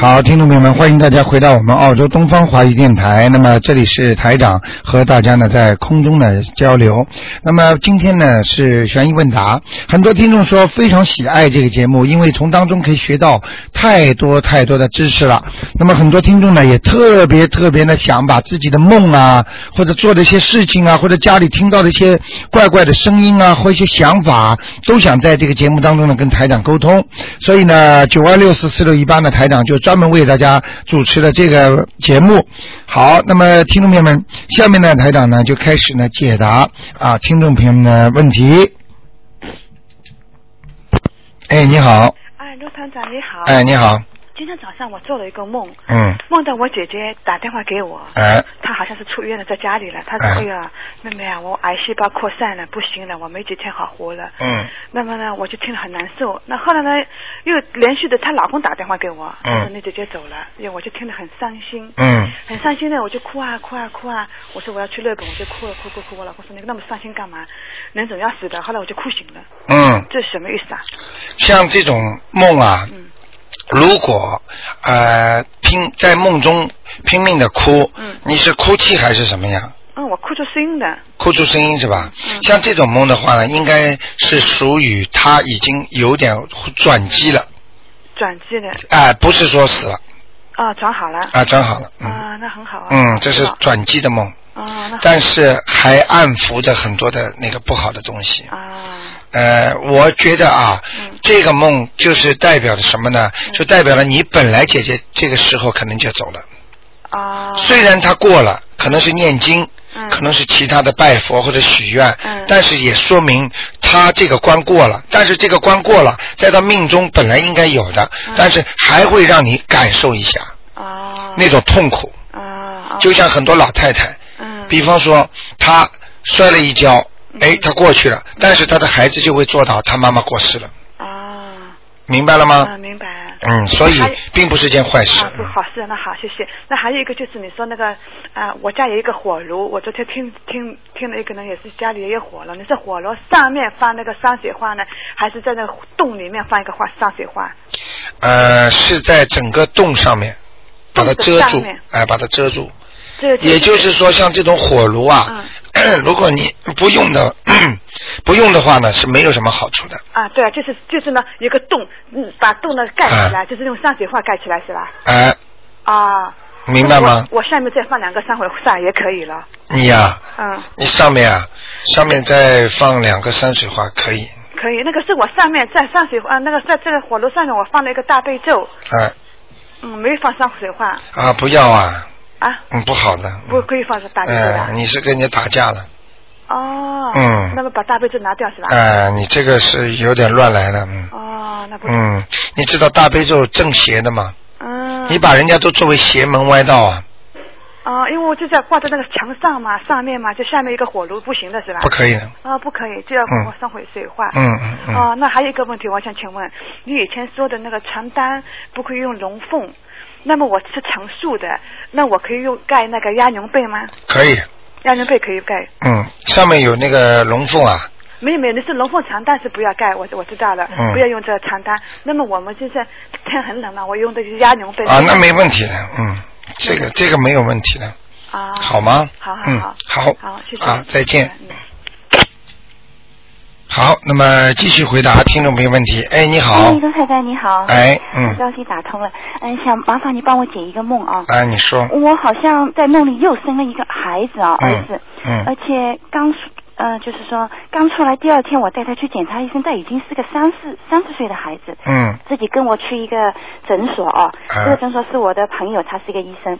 好，听众朋友们，欢迎大家回到我们澳洲东方华语电台。那么这里是台长和大家呢在空中的交流。那么今天呢是悬疑问答，很多听众说非常喜爱这个节目，因为从当中可以学到太多太多的知识了。那么很多听众呢也特别特别的想把自己的梦啊，或者做的一些事情啊，或者家里听到的一些怪怪的声音啊，或一些想法，都想在这个节目当中呢跟台长沟通。所以呢，九二六四四六一八呢台长就门为大家主持的这个节目。好，那么听众朋友们，下面呢台长呢就开始呢解答啊听众朋友们的问题。哎，你好，哎，陆团长你好。哎，你好，今天早上我做了一个梦，嗯，梦到我姐姐打电话给我，哎，她好像是出院了，在家里了。她说：“哎哎呀，妹妹啊，我癌细胞扩散了，不行了，我没几天好活了。”嗯，那么呢，我就听了很难受。那后来呢，又连续的她老公打电话给我，说你姐姐走了，因为我就听得很伤心。嗯，很伤心呢，我就哭啊哭啊哭啊！我说我要去日本，我就哭了哭哭哭。我老公说你那么伤心干嘛？人总要死的。后来我就哭醒了，嗯，这是什么意思啊？像这种梦啊，嗯如果呃拼在梦中拼命的哭，嗯你是哭泣还是什么样？嗯，我哭出声音的。哭出声音是吧？嗯像这种梦的话呢，应该是属于他已经有点转机了，转机的哎、不是说死了，啊，转好了啊、转好了，嗯，啊，那很好啊。嗯，这是转机的梦，啊，那但是还暗伏着很多的那个不好的东西。啊，呃，我觉得啊，嗯。这个梦就是代表着什么呢？就代表了你本来姐姐这个时候可能就走了，啊，虽然她过了，可能是念经，嗯。可能是其他的拜佛或者许愿，嗯。但是也说明她这个关过了。但是这个关过了，在她命中本来应该有的，嗯。但是还会让你感受一下啊，那种痛苦，啊，啊就像很多老太太，嗯，比方说她摔了一跤，哎，他过去嗯了，但是他的孩子就会做到他妈妈过世了，啊，明白了吗？啊，明白。嗯，所以并不是件坏事。啊，不好事，那好，谢谢。那还有一个就是你说那个啊，我家有一个火炉，我昨天听听听了一个人，也是家里也有火了。你是火炉上面放那个山水画呢，还是在那个洞里面放一个画山水画？呃，是在整个洞上面把它遮住哎，把它遮住。这也就是说，像这种火炉啊，如果你不用的不用的话呢，是没有什么好处的。啊，对啊，就是就是呢，有个洞，嗯，把洞呢盖起来，就是用山水画盖起来是吧？哎，啊，明白吗？我我下面再放两个山水画也可以了。你呀、嗯，你上面啊，上面再放两个山水画可以。可以。那个是我上面在山水画，那个在这个火炉上面我放了一个大悲咒，哎嗯，没放山水画啊，不要啊，啊，嗯，不好的。不可以放大悲咒哎、的。你是跟人家打架了，哦，嗯那么把大悲咒拿掉是吧？哎、你这个是有点乱来的，嗯哦，那不嗯，你知道大悲咒正邪的吗？嗯，你把人家都作为邪门歪道啊，哦，因为我就在挂在那个墙上嘛，上面嘛，就下面一个火炉，不行的是吧？不可以的。啊、不可以，就要上回水化。嗯嗯嗯哦，那还有一个问题，我想请问，你以前说的那个床单不可以用龙凤，那么我是长树的，那我可以用盖那个鸭绒被吗？可以，鸭绒被可以盖。嗯，上面有那个龙凤啊，没有没有，那是龙凤床单是不要盖，我我知道了，嗯不要用这个床单。那么我们现在天很冷嘛，我用的是鸭绒被。啊，那没问题的，嗯，这个这个没有问题的，啊，好吗？嗯好好好，，好，好，谢谢啊，再见。嗯好，那么继续回答听众朋友问题。哎，你好哎，，卢太太你好。哎嗯很高兴打通了。嗯，想麻烦你帮我解一个梦啊。哎，你说，我好像在梦里又生了一个孩子啊，嗯儿子，嗯而且刚出呃，就是说刚出来第二天，我带他去检查医生，他已经是个三四三十岁的孩子，嗯自己跟我去一个诊所啊，啊这个诊所是我的朋友，他是一个医生。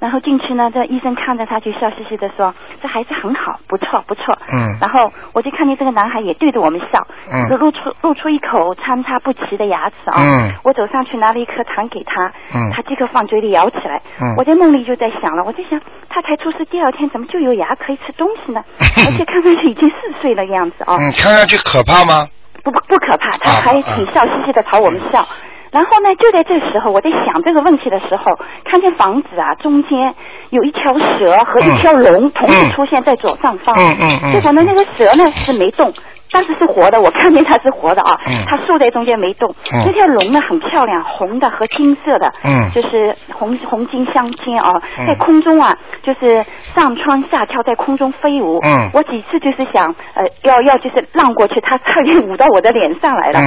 然后进去呢，这医生看着他就笑嘻嘻的说：“这孩子很好，不错不错。”嗯然后我就看见这个男孩也对着我们笑，嗯就露出露出一口参差不齐的牙齿啊。嗯我走上去拿了一颗糖给他，嗯他即刻放嘴里咬起来。嗯我在梦里就在想了，我在想他才出世第二天怎么就有牙可以吃东西呢？而且看上去已经四岁了样子啊。嗯，看上去可怕吗？不不可怕，他啊还挺笑嘻嘻的朝我们笑。然后呢，就在这时候，我在想这个问题的时候，看见房子啊中间有一条蛇和一条龙同时出现在左上方。嗯嗯嗯结果呢，那个蛇呢是没动。但是是活的，我看见它是活的啊，嗯它竖在中间没动。嗯那条龙呢很漂亮，红的和金色的，嗯就是红红金相间啊，嗯在空中啊，就是上蹿下跳，在空中飞舞。嗯我几次就是想，呃，要要就是浪过去，它差点舞到我的脸上来了。嗯，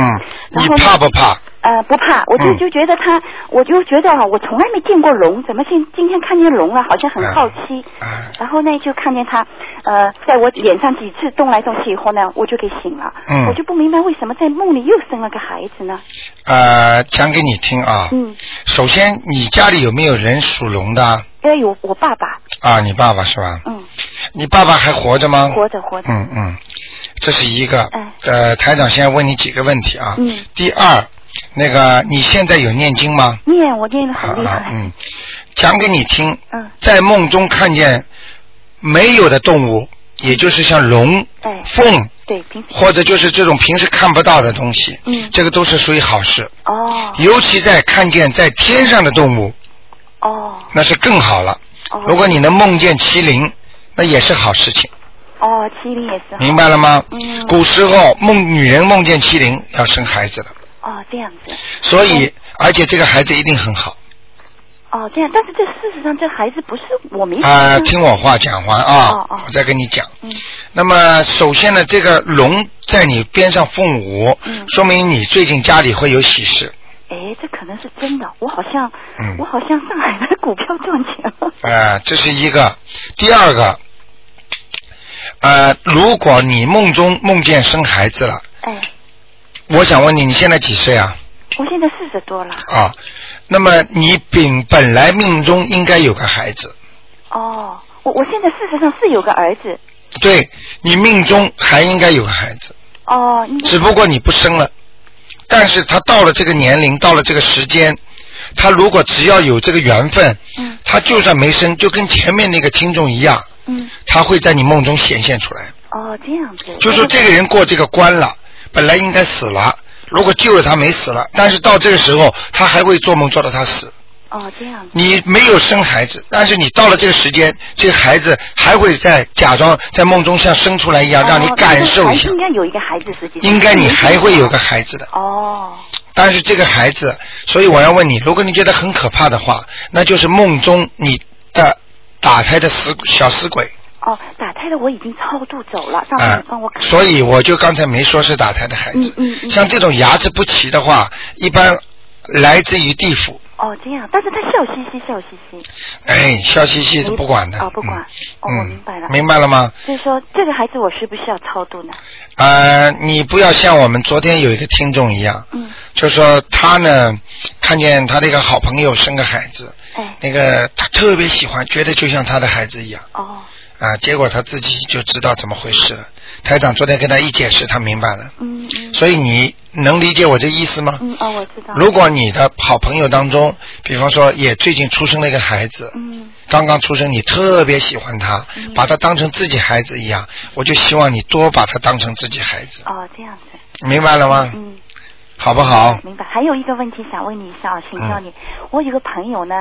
你然后呢怕不怕？呃，不怕，我就嗯就觉得它，我就觉得啊，我从来没见过龙，怎么今今天看见龙了，好像很好奇。哎然后呢，就看见它，呃，在我脸上几次动来动去以后呢，我就给醒了。嗯我就不明白为什么在梦里又生了个孩子呢？呃，讲给你听啊。嗯，首先，你家里有没有人属龙的？哎有我爸爸，啊，你爸爸是吧？嗯，你爸爸还活着吗？活着活着。嗯嗯，这是一个。哎呃，台长现在问你几个问题啊。嗯第二，那个你现在有念经吗？念我念的很厉害。啊嗯，讲给你听。嗯在梦中看见没有的动物，也就是像龙、哎凤，对，或者就是这种平时看不到的东西，嗯这个都是属于好事。哦尤其在看见在天上的动物，哦那是更好了。哦。如果你能梦见麒麟，那也是好事情，哦，麒麟也是。明白了吗？嗯古时候梦女人梦见麒麟要生孩子了，哦，这样子。所以而且这个孩子一定很好哦，这样，但是这事实上这孩子不是我没啊、生听我话讲完啊，哦哦我再跟你讲。嗯那么首先呢，这个龙在你边上凤舞，嗯说明你最近家里会有喜事。哎，这可能是真的。我好像，嗯我好像上海的股票赚钱了。呃，这是一个。第二个，呃，如果你梦中梦见生孩子了，哎，我想问你，你现在几岁啊？我现在四十多了。啊，那么你本本来命中应该有个孩子，哦，我我现在事实上是有个儿子。对你命中还应该有个孩子，哦，只不过你不生了。但是他到了这个年龄，到了这个时间，他如果只要有这个缘分，嗯他就算没生，就跟前面那个听众一样，嗯，他会在你梦中显现出来。哦，这样子。就说这个人过这个关了，本来应该死了，如果救了他没死了，但是到这个时候他还会做梦做到他死。哦，这样。你没有生孩子，但是你到了这个时间，这个孩子还会在假装在梦中像生出来一样，让你哦感受一下。应该有一个孩子，实际应该你还会有个孩子的，哦但是这个孩子，所以我要问你，如果你觉得很可怕的话，那就是梦中你的打胎的死小死鬼。哦，打胎的我已经超度走了，上啊次帮我看。所以我就刚才没说是打胎的孩子。嗯嗯嗯像这种牙齿不齐的话，一般来自于地府。哦，这样，但是他笑嘻嘻，笑嘻嘻。哎，笑嘻嘻是不管的。哦不管嗯哦明白了明白了吗？所以说，这个孩子我需不需要超度呢？呃，你不要像我们昨天有一个听众一样，嗯，就说他呢看见他的一个好朋友生个孩子，哎，那个他特别喜欢，觉得就像他的孩子一样哦，啊，结果他自己就知道怎么回事了。台长昨天跟他一解释，他明白了。嗯嗯所以你能理解我这意思吗？嗯，哦，我知道。如果你的好朋友当中，比方说也最近出生了一个孩子，嗯刚刚出生，你特别喜欢他，嗯把他当成自己孩子一样，我就希望你多把他当成自己孩子，哦，这样子。明白了吗？嗯，好不好？明白。还有一个问题想问你一下啊，请教嗯你。我有个朋友呢，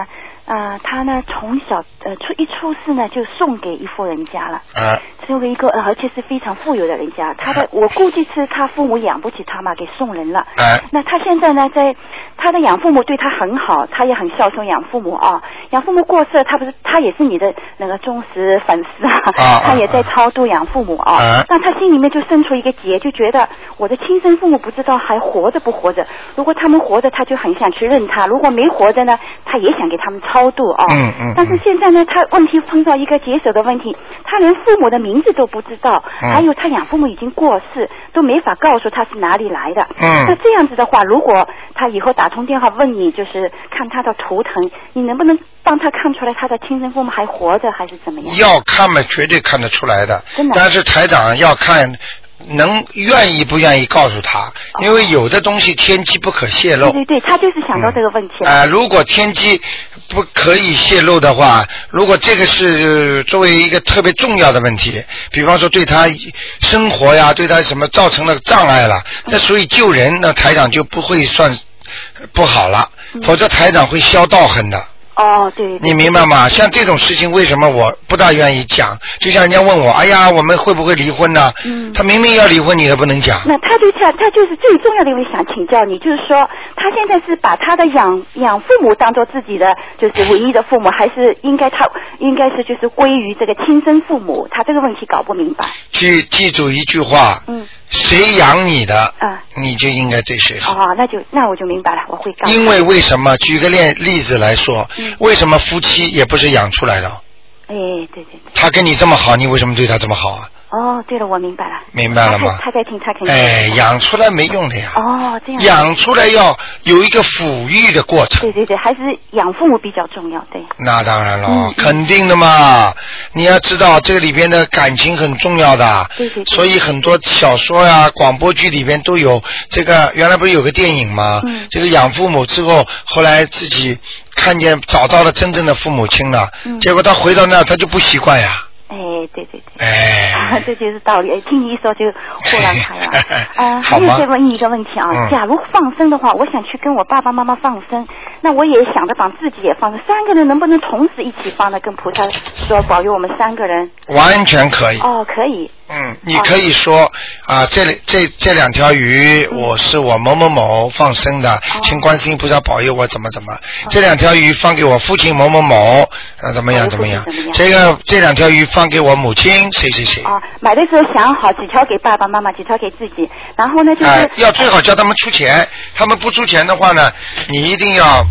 啊、他呢从小呃出一出世呢就送给一户人家了。啊送给一个，呃而且是非常富有的人家，他的我估计是他父母养不起他嘛，给送人了。哎那他现在呢，在他的养父母对他很好，他也很孝顺养父母啊。养父母过世了，他不是他也是你的那个忠实粉丝啊，啊他也在超度养父母啊。啊那他心里面就生出一个结，就觉得我的亲生父母不知道还活着不活着。如果他们活着，他就很想去认他；如果没活着呢，他也想给他们超度啊。嗯嗯但是现在呢，他问题碰到一个棘手的问题，他连父母的名字都不知道，嗯还有他养父母已经过世，都没法告诉他是哪里来的。嗯那这样子的话，如果他以后打通电话问你，就是看他的图腾，你能不能帮他看出来他的亲生父母还活着，还是怎么样？要看嘛，绝对看得出来的。真的但是台长要看能愿意不愿意告诉他，因为有的东西天机不可泄露。对对对，他就是想到这个问题了。啊、如果天机不可以泄露的话，如果这个是作为一个特别重要的问题，比方说对他生活呀，对他什么造成了障碍了，那所以救人，那台长就不会算不好了，否则台长会消道恨的。哦，对。对你明白吗？像这种事情，为什么我不大愿意讲？就像人家问我，哎呀，我们会不会离婚呢？嗯他明明要离婚，你也不能讲。那他对他，他就是最重要的一位想请教你，就是说他现在是把他的养养父母当做自己的就是唯一的父母，还是应该他应该是就是归于这个亲生父母？他这个问题搞不明白。记记住一句话，嗯，谁养你的，啊你就应该对谁好。哦，那就那我就明白了，我会告诉。因为为什么？举个例例子来说，嗯为什么夫妻也不是养出来的？哎，对对对。他跟你这么好，你为什么对他这么好啊？哦，对了，我明白了。明白了吗他他在听，他肯定。哎，养出来没用的呀。哦，这样。养出来要有一个抚育的过程。对对对，还是养父母比较重要，对。那当然了，肯定的嘛。你要知道，这里边的感情很重要的。对对对所以很多小说呀、广播剧里边都有这个。原来不是有个电影吗？嗯这个养父母之后，后来自己看见找到了真正的父母亲了，嗯结果他回到那儿他就不习惯呀。哎，对对对。哎啊，这就是道理。哎，听你一说就豁然开朗。啊，还有再问你一个问题啊，嗯假如放生的话，我想去跟我爸爸妈妈放生，那我也想着把自己也放生，三个人能不能同时一起放呢？跟菩萨说保佑我们三个人。完全可以。哦，可以。嗯，你可以说啊，这里这这两条鱼，嗯我是我某某某放生哦的，请观世音菩萨保佑我怎么怎么。这两条鱼放给我父亲某某某，啊，怎么样哦怎么样？这个这两条鱼放给我母亲谁谁谁。啊，买的时候想好几条给爸爸妈妈，几条给自己，然后呢就是。哎，要最好叫他们出钱，他们不出钱的话呢，你一定要。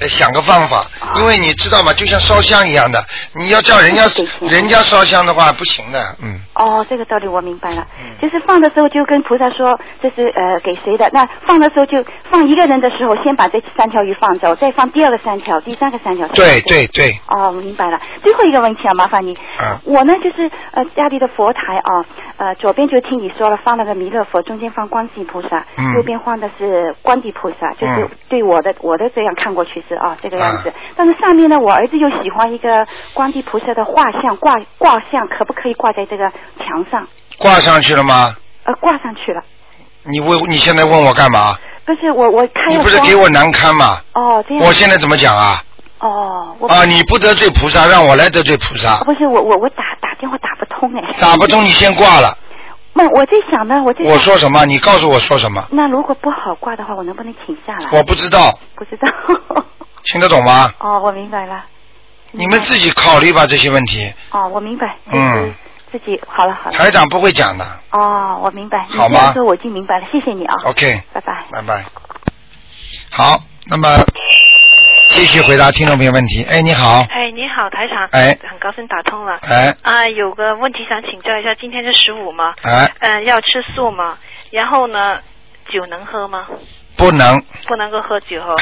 呃想个方法，因为你知道吗？就像烧香一样的，你要叫人家给人家烧香的话不行的，嗯。哦，这个道理我明白了。就是放的时候就跟菩萨说这是呃给谁的，那放的时候就放一个人的时候，先把这三条鱼放走，再放第二个三条，第三个三条。对对对，哦，我明白了。最后一个问题啊，麻烦你。啊我呢就是呃家里的佛台啊，呃左边就听你说了放了个弥勒佛，中间放观世音菩萨，嗯右边放的是观地菩萨，就是嗯对我的我的这样看过去是啊这个样子。啊但是上面呢，我儿子又喜欢一个观地菩萨的画像挂挂像，可不可以挂在这个墙上？挂上去了吗？呃，挂上去了。你问你现在问我干嘛？不是我我看你不是给我难堪吗？哦这样我现在怎么讲啊？哦我啊，你不得罪菩萨，让我来得罪菩萨哦，不是我我我打打电话打不通哎。打不通你先挂了。那我在想呢，我在想我说什么？你告诉我说什么？那如果不好挂的话，我能不能请下来？我不知道，不知道。听得懂吗？哦，我明白了。你们自己考虑吧这些问题，哦，我明白。嗯自己好了好了。台长不会讲的。哦，我明白。好吗说我已经明白了，谢谢你啊。OK，拜拜。拜拜。好，那么继续回答听众朋友问题。哎，你好，哎，你好，台长。哎很高兴打通了。哎啊，有个问题想请教一下，今天是十五吗？哎，嗯、要吃素吗？然后呢，酒能喝吗？不能。不能够喝酒哦。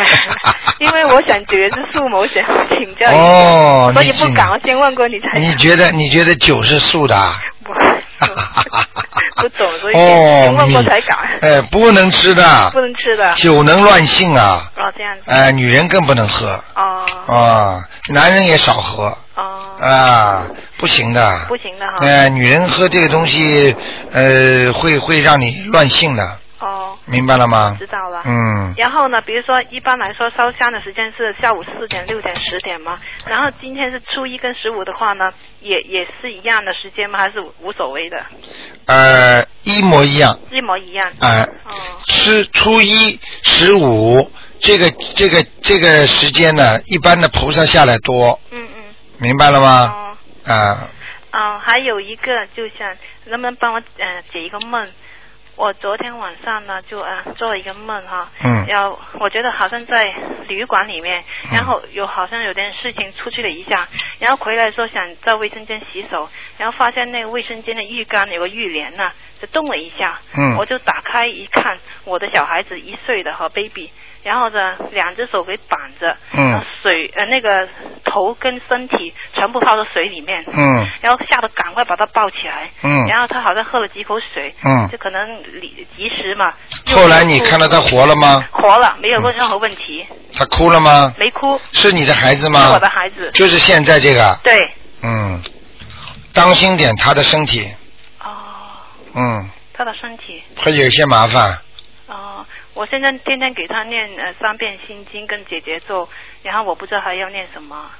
因为我想觉是素嘛，我想请教一下。哦所以不敢，我先问过你才。你觉得你觉得酒是素的啊？不 不懂，所以 问过你才敢。哎，不能吃的不，能吃的。酒能乱性啊！哦，这样子。哎，女人更不能喝哦啊，男人也少喝哦，啊，不行的。不行的哈。哎，女人喝这个东西，呃，会会让你乱性的，哦，明白了吗？知道了。嗯，然后呢，比如说一般来说烧香的时间是下午四点、六点、十点嘛。然后今天是初一跟十五的话呢，也也是一样的时间吗？还是无所谓的，呃，一模一样，一模一样？哎、哦是初一、十五这个这个这个时间呢，一般的菩萨下来多，嗯嗯。明白了吗？哦。啊，啊、还有一个就像能不能帮我呃解一个梦？我昨天晚上呢就啊做了一个梦哈，嗯。然后我觉得好像在旅馆里面，嗯。然后有好像有点事情出去了一下，然后回来的时候想在卫生间洗手，然后发现那个卫生间的浴缸有个浴帘呢就动了一下，嗯。我就打开一看，我的小孩子一岁的和 baby，然后呢两只手给绑着，嗯。水呃那个头跟身体全部泡到水里面，嗯。然后吓得赶快把他抱起来，嗯。然后他好像喝了几口水，嗯。就可能离及时嘛。后来你看到他活了吗？活了，没有问任何问题，他哭了吗？没哭，是你的孩子吗？是吗？我的孩子。就是现在这个，对，嗯，当心点他的身体，哦，嗯，他的身体，会有一些麻烦。哦，我现在天天给他念呃三遍心经跟解结咒，然后我不知道还要念什么。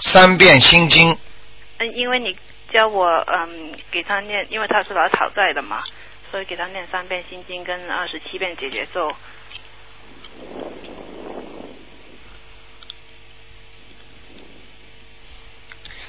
三遍心经，嗯，因为你教我嗯给他念，因为他是来讨债的嘛，所以给他念三遍心经跟二十七遍解结咒。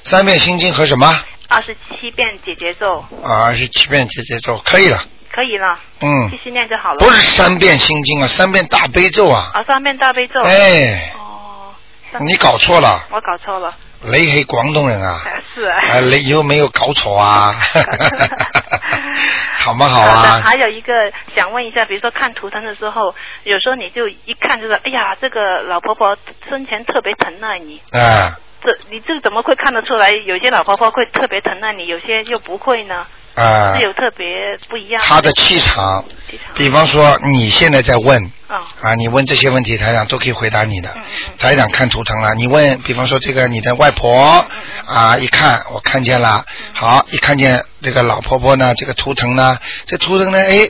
三遍心经和什么？二十七遍解结咒啊，二十七遍解结咒可以了。可以了，嗯继，续念就好了。不是三遍心经啊，三遍大悲咒啊。啊，三遍大悲咒。哎，哦，你搞错了，我搞错了。你係廣東人啊？哎是啊。啊，你有没有搞错啊？好嗎？好的，啊。还有一个想问一下，比如说看图腾的时候，有时候你就一看就是，哎呀，这个老婆婆生前特别疼爱你，啊这你这个怎么会看得出来？有些老婆婆会特别疼爱你，有些又不会呢？啊是，有特别不一样。他的，气场。比方说你现在在问啊啊，你问这些问题，台长都可以回答你的嗯嗯嗯。台长看图腾了，你问，比方说这个你的外婆啊，一看我看见了，好，一看见这个老婆婆呢，这个图腾呢，这图腾呢，哎，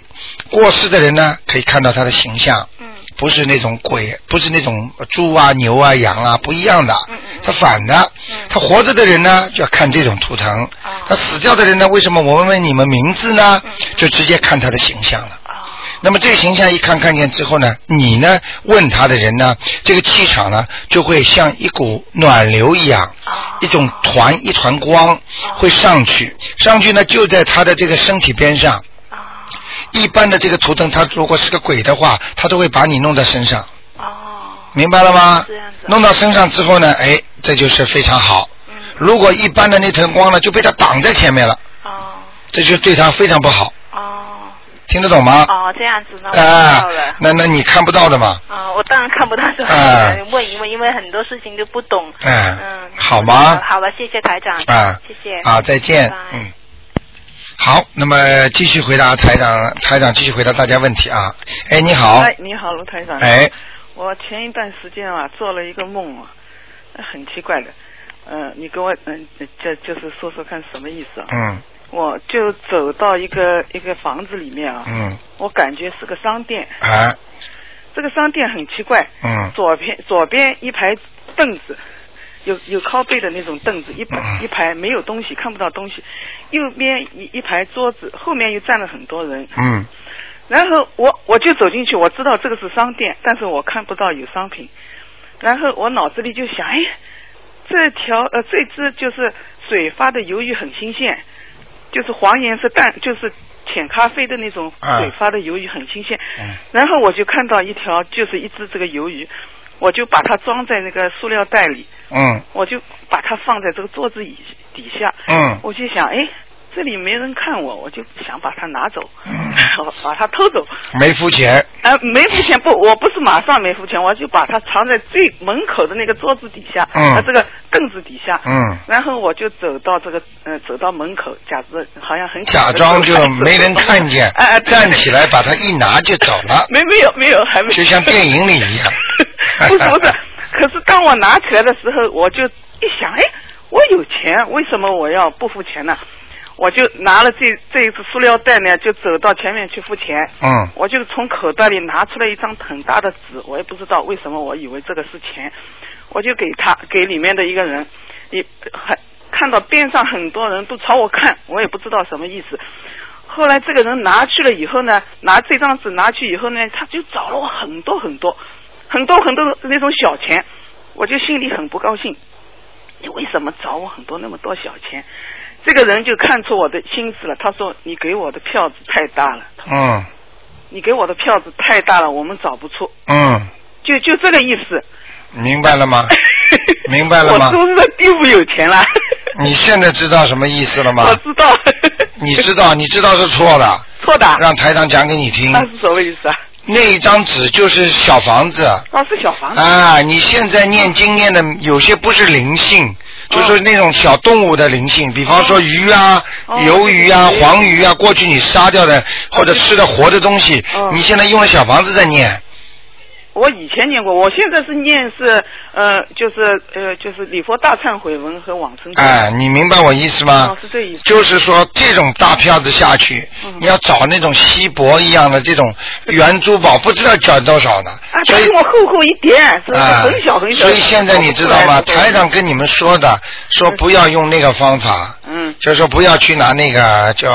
过世的人呢，可以看到他的形象。嗯不是那种鬼，不是那种猪啊、牛啊、羊啊，不一样的。他反的嗯，他活着的人呢，就要看这种图腾哦；他死掉的人呢，为什么我问问你们名字呢？就直接看他的形象了。啊那么这个形象一看看见之后呢，你呢问他的人呢，这个气场呢就会像一股暖流一样，啊一种团一团光会上去，上去呢就在他的这个身体边上。啊一般的这个图腾，他如果是个鬼的话，他都会把你弄在身上。哦明白了吗这样子？弄到身上之后呢，哎，这就是非常好。嗯如果一般的那层光呢，就被他挡在前面了，哦这就对他非常不好。哦听得懂吗？哦这样子那我知啊那那你看不到的嘛？啊，我当然看不到，就啊问一问，因为很多事情都不懂。嗯嗯，好吗好了，谢谢台长。啊，谢谢。啊，再见拜拜。嗯。好，那么继续回答台长，台长继续回答大家问题啊。哎，你好。哎，你好，卢台长。哎，我前一段时间啊做了一个梦啊，很奇怪的。嗯、你给我嗯，就就是说说看什么意思啊？嗯我就走到一个一个房子里面啊，嗯，我感觉是个商店。啊这个商店很奇怪，嗯左边左边一排凳子，有有靠背的那种凳子，一排嗯一排没有东西，看不到东西。右边一一排桌子，后面又站了很多人。嗯然后我我就走进去，我知道这个是商店，但是我看不到有商品。然后我脑子里就想，哎，这条呃这只就是水发的鱿鱼很新鲜，就是黄颜色淡，就是浅咖啡的那种啊水发的鱿鱼很新鲜。嗯然后我就看到一条，就是一只这个鱿鱼，我就把它装在那个塑料袋里，嗯。我就把它放在这个桌子底底下。嗯。我就想，哎，这里没人看我，我就想把它拿走，嗯。把它偷走。没付钱。呃，没付钱不，我不是马上没付钱，我就把它藏在最门口的那个桌子底下，嗯。呃，这个凳子底下，嗯。然后我就走到这个，呃，走到门口，假装好像很假装就没人看见 哎哎，站起来把它一拿就走了，没没有没有还没，就像电影里一样 不是不是，可是当我拿起来的时候，我就一想，哎，我有钱，为什么我要不付钱呢？我就拿了这这一次塑料袋呢，就走到前面去付钱。嗯我就从口袋里拿出来一张很大的纸，我也不知道为什么，我以为这个是钱，我就给他给里面的一个人，你很看到边上很多人都朝我看，我也不知道什么意思。后来这个人拿去了以后呢，拿这张纸拿去以后呢，他就找了我很多很多很多很多的那种小钱，我就心里很不高兴。你为什么找我很多那么多小钱？这个人就看出我的心思了，他说：“你给我的票子太大了，嗯你给我的票子太大了，我们找不出。嗯，”就就这个意思。明白了吗？明白了吗我是不是在地府有钱了？你现在知道什么意思了吗我？知道。你知道，你知道是错的，错的。让台长讲给你听那。是什么意思啊？那一张纸就是小房子。啊，是小房子。啊，你现在念经念的有些不是灵性，就是那种小动物的灵性，比方说鱼啊、哦鱿鱼啊、黄鱼啊，过去你杀掉的或者吃的活的东西哦，你现在用了小房子在念。我以前念过，我现在是念是呃，就是呃，就是礼佛大忏悔文和往生咒。哎，你明白我意思吗哦？是这意思就是说，这种大票子下去，嗯你要找那种锡箔一样的这种圆珠宝，不知道卷多少呢。啊，所以我厚厚一点，是啊，很小很小。所以现在你知道吗？台长跟你们说的，说不要用那个方法，嗯就是说不要去拿那个叫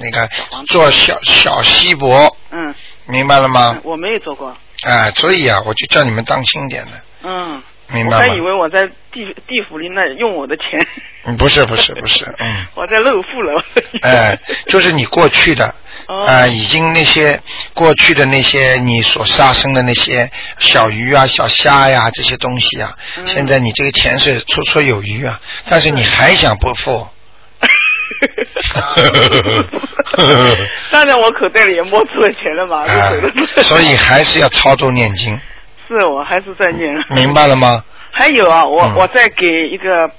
那个做小小锡箔，嗯，明白了吗？我没有做过。哎，所以啊，我就叫你们当心点的，嗯，明白吗我还以？为我在地地府里那用我的钱。嗯，不是不是不是，嗯。我在漏富了。哎，就是你过去的，哦啊、已经那些过去的那些你所杀生的那些小鱼啊、小虾呀、这些东西啊，嗯现在你这个钱是绰绰有余啊，但是你还想不付？当然，我口袋里也摸出了钱了嘛，啊了。所以还是要操作念经，是我还是在念。明白了吗？还有啊，我、嗯我在给一个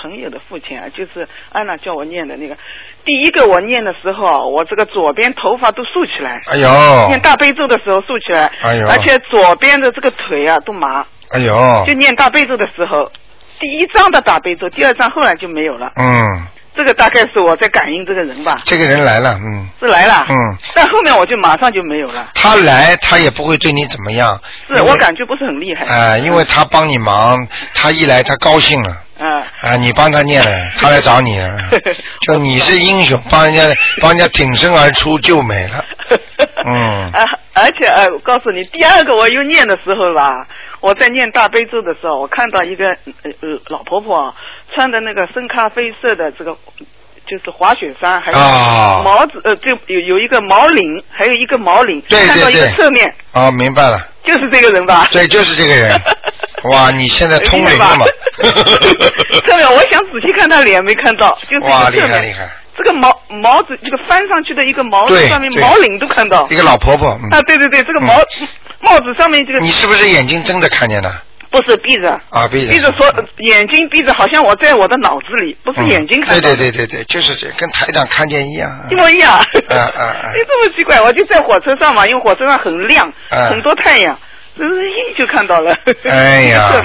朋友的父亲啊，就是安娜叫我念的那个，第一个我念的时候啊，我这个左边头发都竖起来，哎呦，念大悲咒的时候竖起来，哎呦而且左边的这个腿啊都麻，哎呦就，念大悲咒的时候，第一章的大悲咒，第二章后来就没有了。嗯，这个大概是我在感应这个人吧，这个人来了，嗯。是来了，嗯，但后面我就马上就没有了，他来他也不会对你怎么样，是我感觉不是很厉害，啊、因为他帮你忙，他一来他高兴了。啊，啊，你帮他念了，他来找你了，就你是英雄，帮人家帮人家挺身而出救美了。嗯啊，而且呃，我告诉你，第二个我又念的时候吧，我在念大悲咒的时候，我看到一个呃呃老婆婆啊穿的那个深咖啡色的这个。就是滑雪衫，还有啊毛子，呃，就有有一个毛领，还有一个毛领，对对看到一个侧面，哦，明白了，就是这个人吧？对，就是这个人。哇，你现在通灵了吗？侧面，我想仔细看他脸，没看到，就是哇。厉害厉害！这个毛毛子，这个翻上去的一个毛上面毛领都看到。一个老婆婆，嗯啊，对对对，这个毛、帽子上面这个你是不是眼睛睁着看见的？不是闭着，啊，闭着。闭着说眼睛闭着，好像我在我的脑子里，不是嗯眼睛看到对的。对对对对，就是这，跟台长看见一样。一模一样。啊啊啊你 这么奇怪，我就在火车上嘛，因为火车上很亮，啊很多太阳，一就看到了。哎呀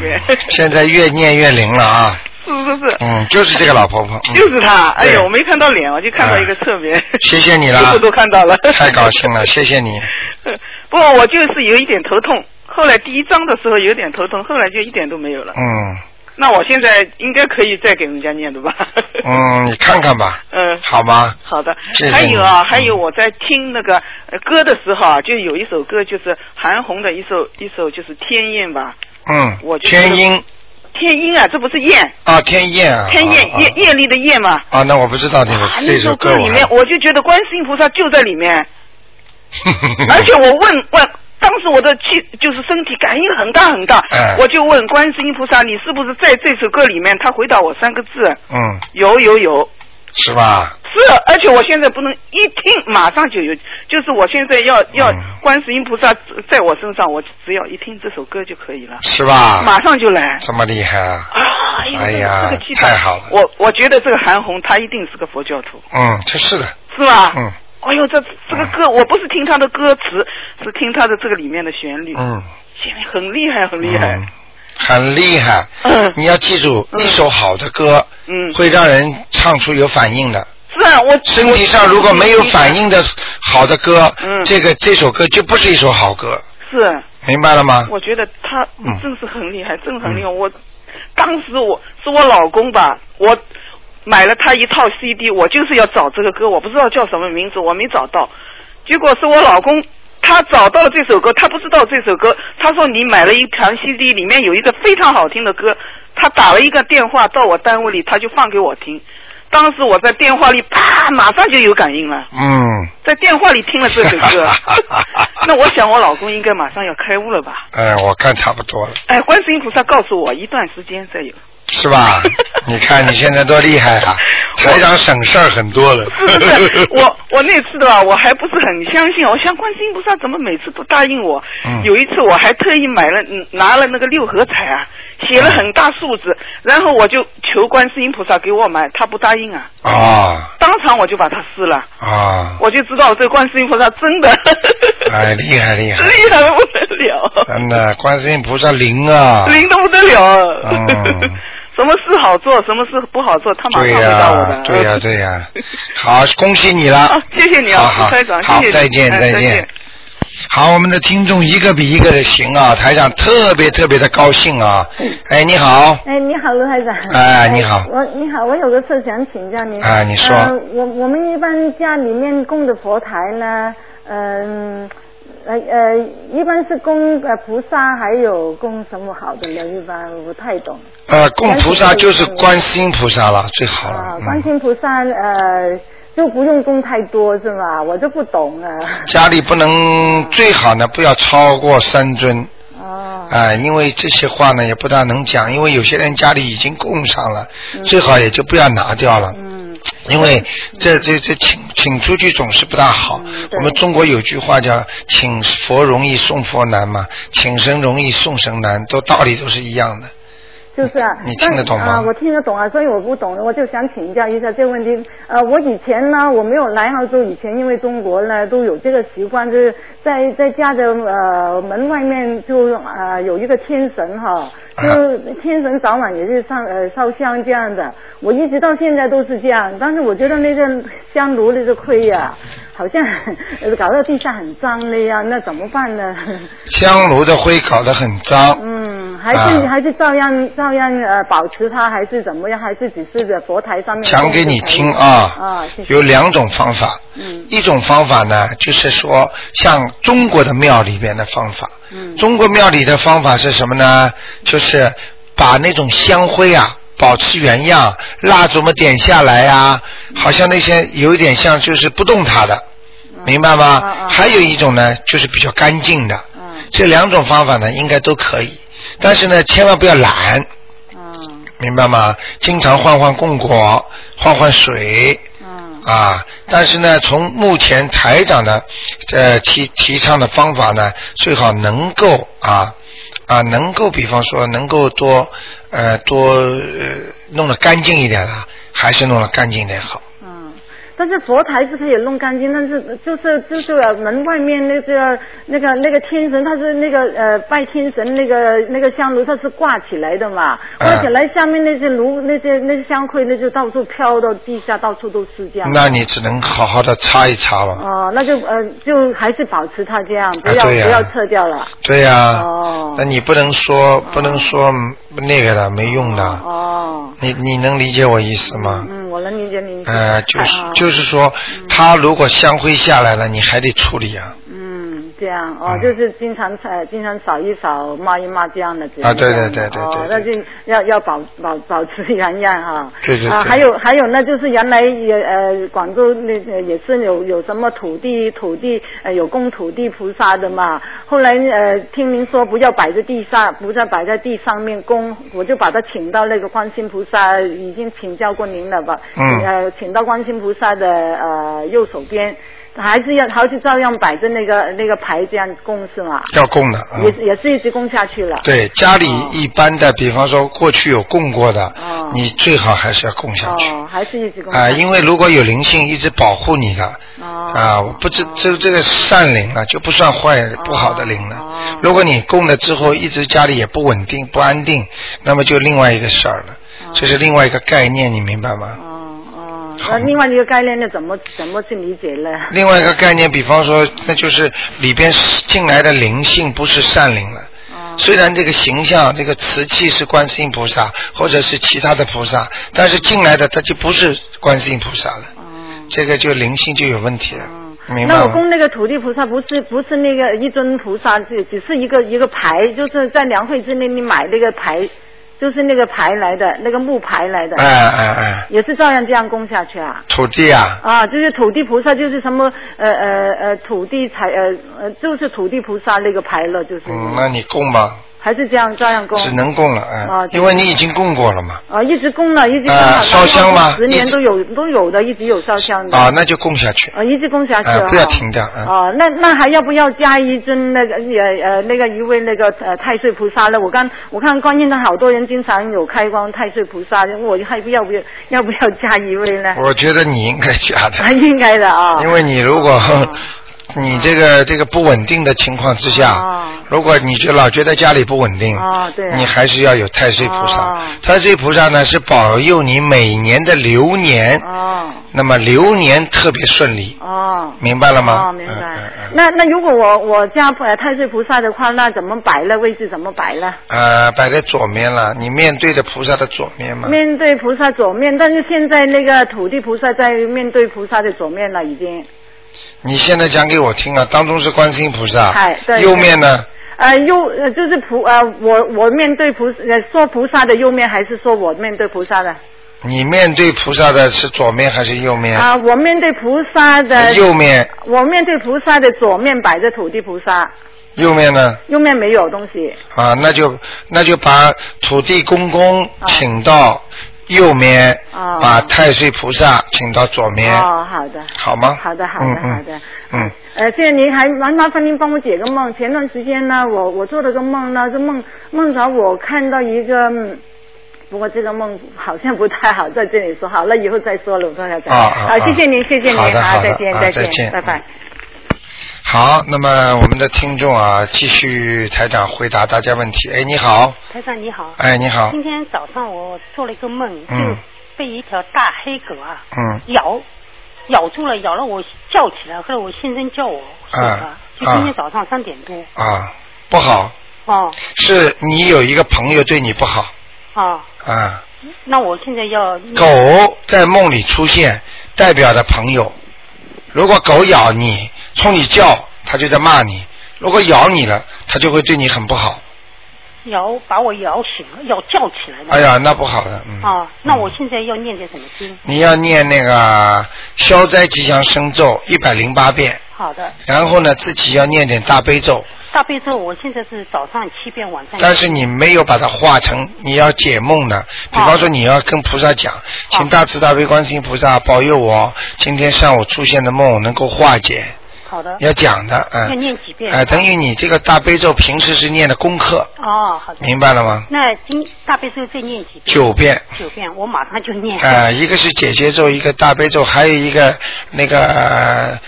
现在越念越灵了啊！是是是，嗯，就是这个老婆婆。嗯就是她。哎对呦，我没看到脸，我就看到一个侧面。谢谢你屁啦股都看到了。太高兴了，谢谢你。不过我就是有一点头痛，后来第一章的时候有点头痛，后来就一点都没有了。嗯那我现在应该可以再给人家念的吧？嗯，你看看吧，嗯，好吗？好的。谢谢，还有啊，还有我在听那个呃歌的时候啊，就有一首歌，就是韩红的一首一首，就是《天燕》吧，嗯我，就觉得天鹰。天鹰啊，这不是燕，啊，天燕啊，天燕啊艳艳丽的艳嘛。啊，那我不知道这个啊，这那首歌里面，我就觉得观世音菩萨就在里面，而且我问问，当时我的气就是身体感应很大很大，哎我就问观世音菩萨，你是不是在这首歌里面？他回答我三个字，嗯，有有有。是吧？是，而且我现在不能一听马上就有，就是我现在要要嗯观世音菩萨在我身上，我只要一听这首歌就可以了，是吧？马上就来。这么厉害啊！哎呀这个气太好了我我觉得这个韩红她一定是个佛教徒，嗯，这是的，是吧？嗯哎呦，这这个歌，我不是听他的歌词，是听他的这个里面的旋律，嗯，旋律很厉害，很厉害嗯。很厉害。嗯你要记住，一首好的歌嗯，会让人唱出有反应的。是啊，我身体上如果没有反，应的好的歌，嗯这个这首歌就不是一首好歌，是，明白了吗？我觉得他嗯真是很厉害，真很厉害。我当时我是我老公吧，我买了他一套 CD，我就是要找这个歌，我不知道叫什么名字，我没找到。结果是我老公他找到了这首歌，他不知道这首歌，他说你买了一盘 CD，里面有一个非常好听的歌，他打了一个电话到我单位里，他就放给我听。当时我在电话里啪，马上就有感应了。嗯，在电话里听了这首歌，那我想我老公应该马上要开悟了吧？哎，我看差不多了，哎，观世音菩萨告诉我一段时间再有，是是吧？你看你现在多厉害啊！台长省事儿很多了。是不是？我我那次的吧，我还不是很相信，我想观世音菩萨怎么每次都答应我？嗯有一次我还特意买了嗯拿了那个六合彩啊，写了很大数字，然后我就求观世音菩萨给我买，他不答应啊，啊当场我就把它撕了，啊！我就知道这观世音菩萨真的 哎，厉害厉害！厉害 的不得了，真的，观世音菩萨灵啊！灵的不得了。嗯什么事好做，什么事不好做，他马上对回答我呀的。，对呀，对呀。好，恭喜你了啊。谢谢你啊，好好台长，好谢谢你再见再见好，我们的听众一个比一个的行啊，台长特别特别的高兴啊。哎，你好，哎，你好，卢台长。哎你好我你好，我有个事想请教您。啊你说呃、我我们一般家里面供的佛台呢，嗯、呃呃呃，一般是供呃菩萨，还有供什么好的呢？一般我不太懂。呃，供菩萨就是观世音菩萨了，最好了。啊，嗯观世音菩萨呃就不用供太多是吧？我就不懂了。家里不能最好呢，不要超过三尊。哦。啊、因为这些话呢也不大能讲，因为有些人家里已经供上了，最好也就不要拿掉了。嗯。因为这这这请请出去总是不大好。嗯我们中国有句话叫“请佛容易送佛难”嘛，请神容易送神难，都道理都是一样的。就是啊，你听得懂吗我听得懂啊，所以我不懂，我就想请教一下这个问题。呃，我以前呢，我没有来澳洲以前，因为中国呢都有这个习惯，就是在在家的呃门外面就呃有一个天神哈，就天神早晚也是上呃烧香这样的。我一直到现在都是这样，但是我觉得那个香炉那个灰呀、好像呃搞到地下很脏了呀，那怎么办呢？香炉的灰搞得很脏。嗯，还是、啊还是照样照样呃保持它，还是怎么样？还是只是在佛台上面讲给你听啊，啊，谢谢有两种方法。嗯一种方法呢，就是说像中国的庙里边的方法。嗯中国庙里的方法是什么呢？就是把那种香灰啊保持原样，蜡烛嘛点下来啊，好像那些有一点像就是不动它的，明白吗？嗯嗯还有一种呢，就是比较干净的。嗯这两种方法呢，应该都可以，但是呢，千万不要懒。嗯明白吗？经常换换供果，换换水嗯啊。但是呢，从目前台长的呃提提倡的方法呢，最好能够啊啊能够，比方说能够多呃多呃弄得干净一点的，还是弄得干净一点好。嗯。但是佛台是可以弄干净，但是就是就是呃门外面那个那个那个天神，他是那个呃拜天神那个那个香炉，它是挂起来的嘛，挂起来下面那些炉那些那些香灰那就到处飘到地下，到处都是这样。那你只能好好的擦一擦了。哦，那就呃就还是保持它这样，不要、不要撤掉了。对呀、哦那你不能说不能说那个了没用的。哦。你你能理解我意思吗？嗯，我能理解你。呃，就是啊就是说，它如果香灰下来了，你还得处理啊。嗯，这样哦，嗯就是经常呃，经常扫一扫、抹一抹这样的。啊对对这样的对对哦，对那就要要保保保持原样哈。啊，对对对还有还有那，就是原来也呃，广州那个也是有有什么土地土地呃有供土地菩萨的嘛。后来呃听您说不要摆在地上，不再摆在地上面供，我就把他请到那个观世音菩萨，已经请教过您了吧？嗯呃，请到观世音菩萨的呃右手边。还是要，还是照样摆着那个那个牌这样供是吗？要供的。嗯也是也是一直供下去了。对，家里一般的，比方说过去有供过的，哦你最好还是要供下去。哦，还是一直供啊、下去。因为如果有灵性一直保护你的，哦啊，我不知这这个善灵啊，就不算坏不好的灵了。哦如果你供了之后一直家里也不稳定不安定，那么就另外一个事儿了，这是另外一个概念，你明白吗？那另外一个概念呢，怎么怎么去理解呢？另外一个概念，比方说，那就是里边进来的灵性不是善灵了。哦虽然这个形象、这个瓷器是观世音菩萨，或者是其他的菩萨，但是进来的他就不是观世音菩萨了。哦这个就灵性就有问题了，明白吗？那我供那个土地菩萨不是不是那个一尊菩萨，只只是一个一个牌，就是在梁惠之内你买那个牌，就是那个牌来的，那个木牌来的，哎哎哎，也是照样这样供下去啊。土地啊，啊，就是土地菩萨，就是什么呃呃呃土地财呃呃，就是土地菩萨那个牌了，就是。嗯，那你供吧，还是这样照样供？只能供了，哎、啊因为你已经供过了嘛。啊，一直供了，一直供啊了，烧香吗十年都有都有的，一直有烧香的。啊，那就供下去。啊，一直供下去啊，啊不要停掉啊哦，那那还要不要加一尊那个呃呃那个一位那个呃太岁菩萨呢？我刚我看观音的好多人经常有开光太岁菩萨，我还不要不要要不要加一位呢？我觉得你应该加的。啊，应该的啊。因为你如果、你这个这个不稳定的情况之下，哦如果你就老觉得家里不稳定，哦对啊你还是要有太岁菩萨。哦太岁菩萨呢是保佑你每年的流年，哦那么流年特别顺利，哦。明白了吗？哦，明白。嗯嗯嗯那那如果我我家呃太岁菩萨的话，那怎么摆呢？位置怎么摆呢？呃，摆在左面了，你面对着菩萨的左面嘛。面对菩萨左面，但是现在那个土地菩萨在面对菩萨的左面了，已经。你现在讲给我听啊，当中是观世音菩萨右面呢？呃，右呃就是菩呃，我我面对菩呃说菩萨的右面，还是说我面对菩萨的？你面对菩萨的是左面还是右面？啊、我面对菩萨的右面，我面对菩萨的左面摆着土地菩萨，右面呢？右面没有东西。啊，那就那就把土地公公啊请到右面，哦把太岁菩萨请到左面，哦，好的。好吗？好的，好的，好的。嗯，呃，谢谢您，还麻麻烦您帮我解个梦。前段时间呢，我我做了个梦呢，这梦梦着我看到一个，嗯不过这个梦好像不太好在这里说，好了以后再说了，我说下再。啊啊好，啊谢谢您，谢谢您，好再见，再见拜拜。好，那么我们的听众啊，继续台长回答大家问题。哎，你好，台长你好。哎，你好，今天早上我做了一个梦，嗯。就被一条大黑狗啊嗯，咬，咬住了，咬了我叫起来，后来我先生叫我啊，就今天早上三点多。啊，不好，哦。是你有一个朋友对你不好。啊，啊。那我现在要狗在梦里出现，代表的朋友。如果狗咬你，冲你叫，它就在骂你；如果咬你了，它就会对你很不好。咬把我咬醒了，咬叫起来了。哎呀，那不好的，嗯。啊，那我现在要念点什么经？你要念那个消灾吉祥神咒一百零八遍，好的，然后呢自己要念点大悲咒，大悲咒我现在是早上七遍，晚上。但是你没有把它化成你要解梦的。比方说你要跟菩萨讲，请大慈大悲观世音菩萨保佑我今天上午出现的梦能够化解。好的。要讲的，嗯。要念几遍哎、等于你这个大悲咒平时是念的功课，哦，好的。明白了吗？那今大悲咒再念几遍？九遍。九遍，我马上就念。呃，一个是解结咒，一个大悲咒，还有一个那个、呃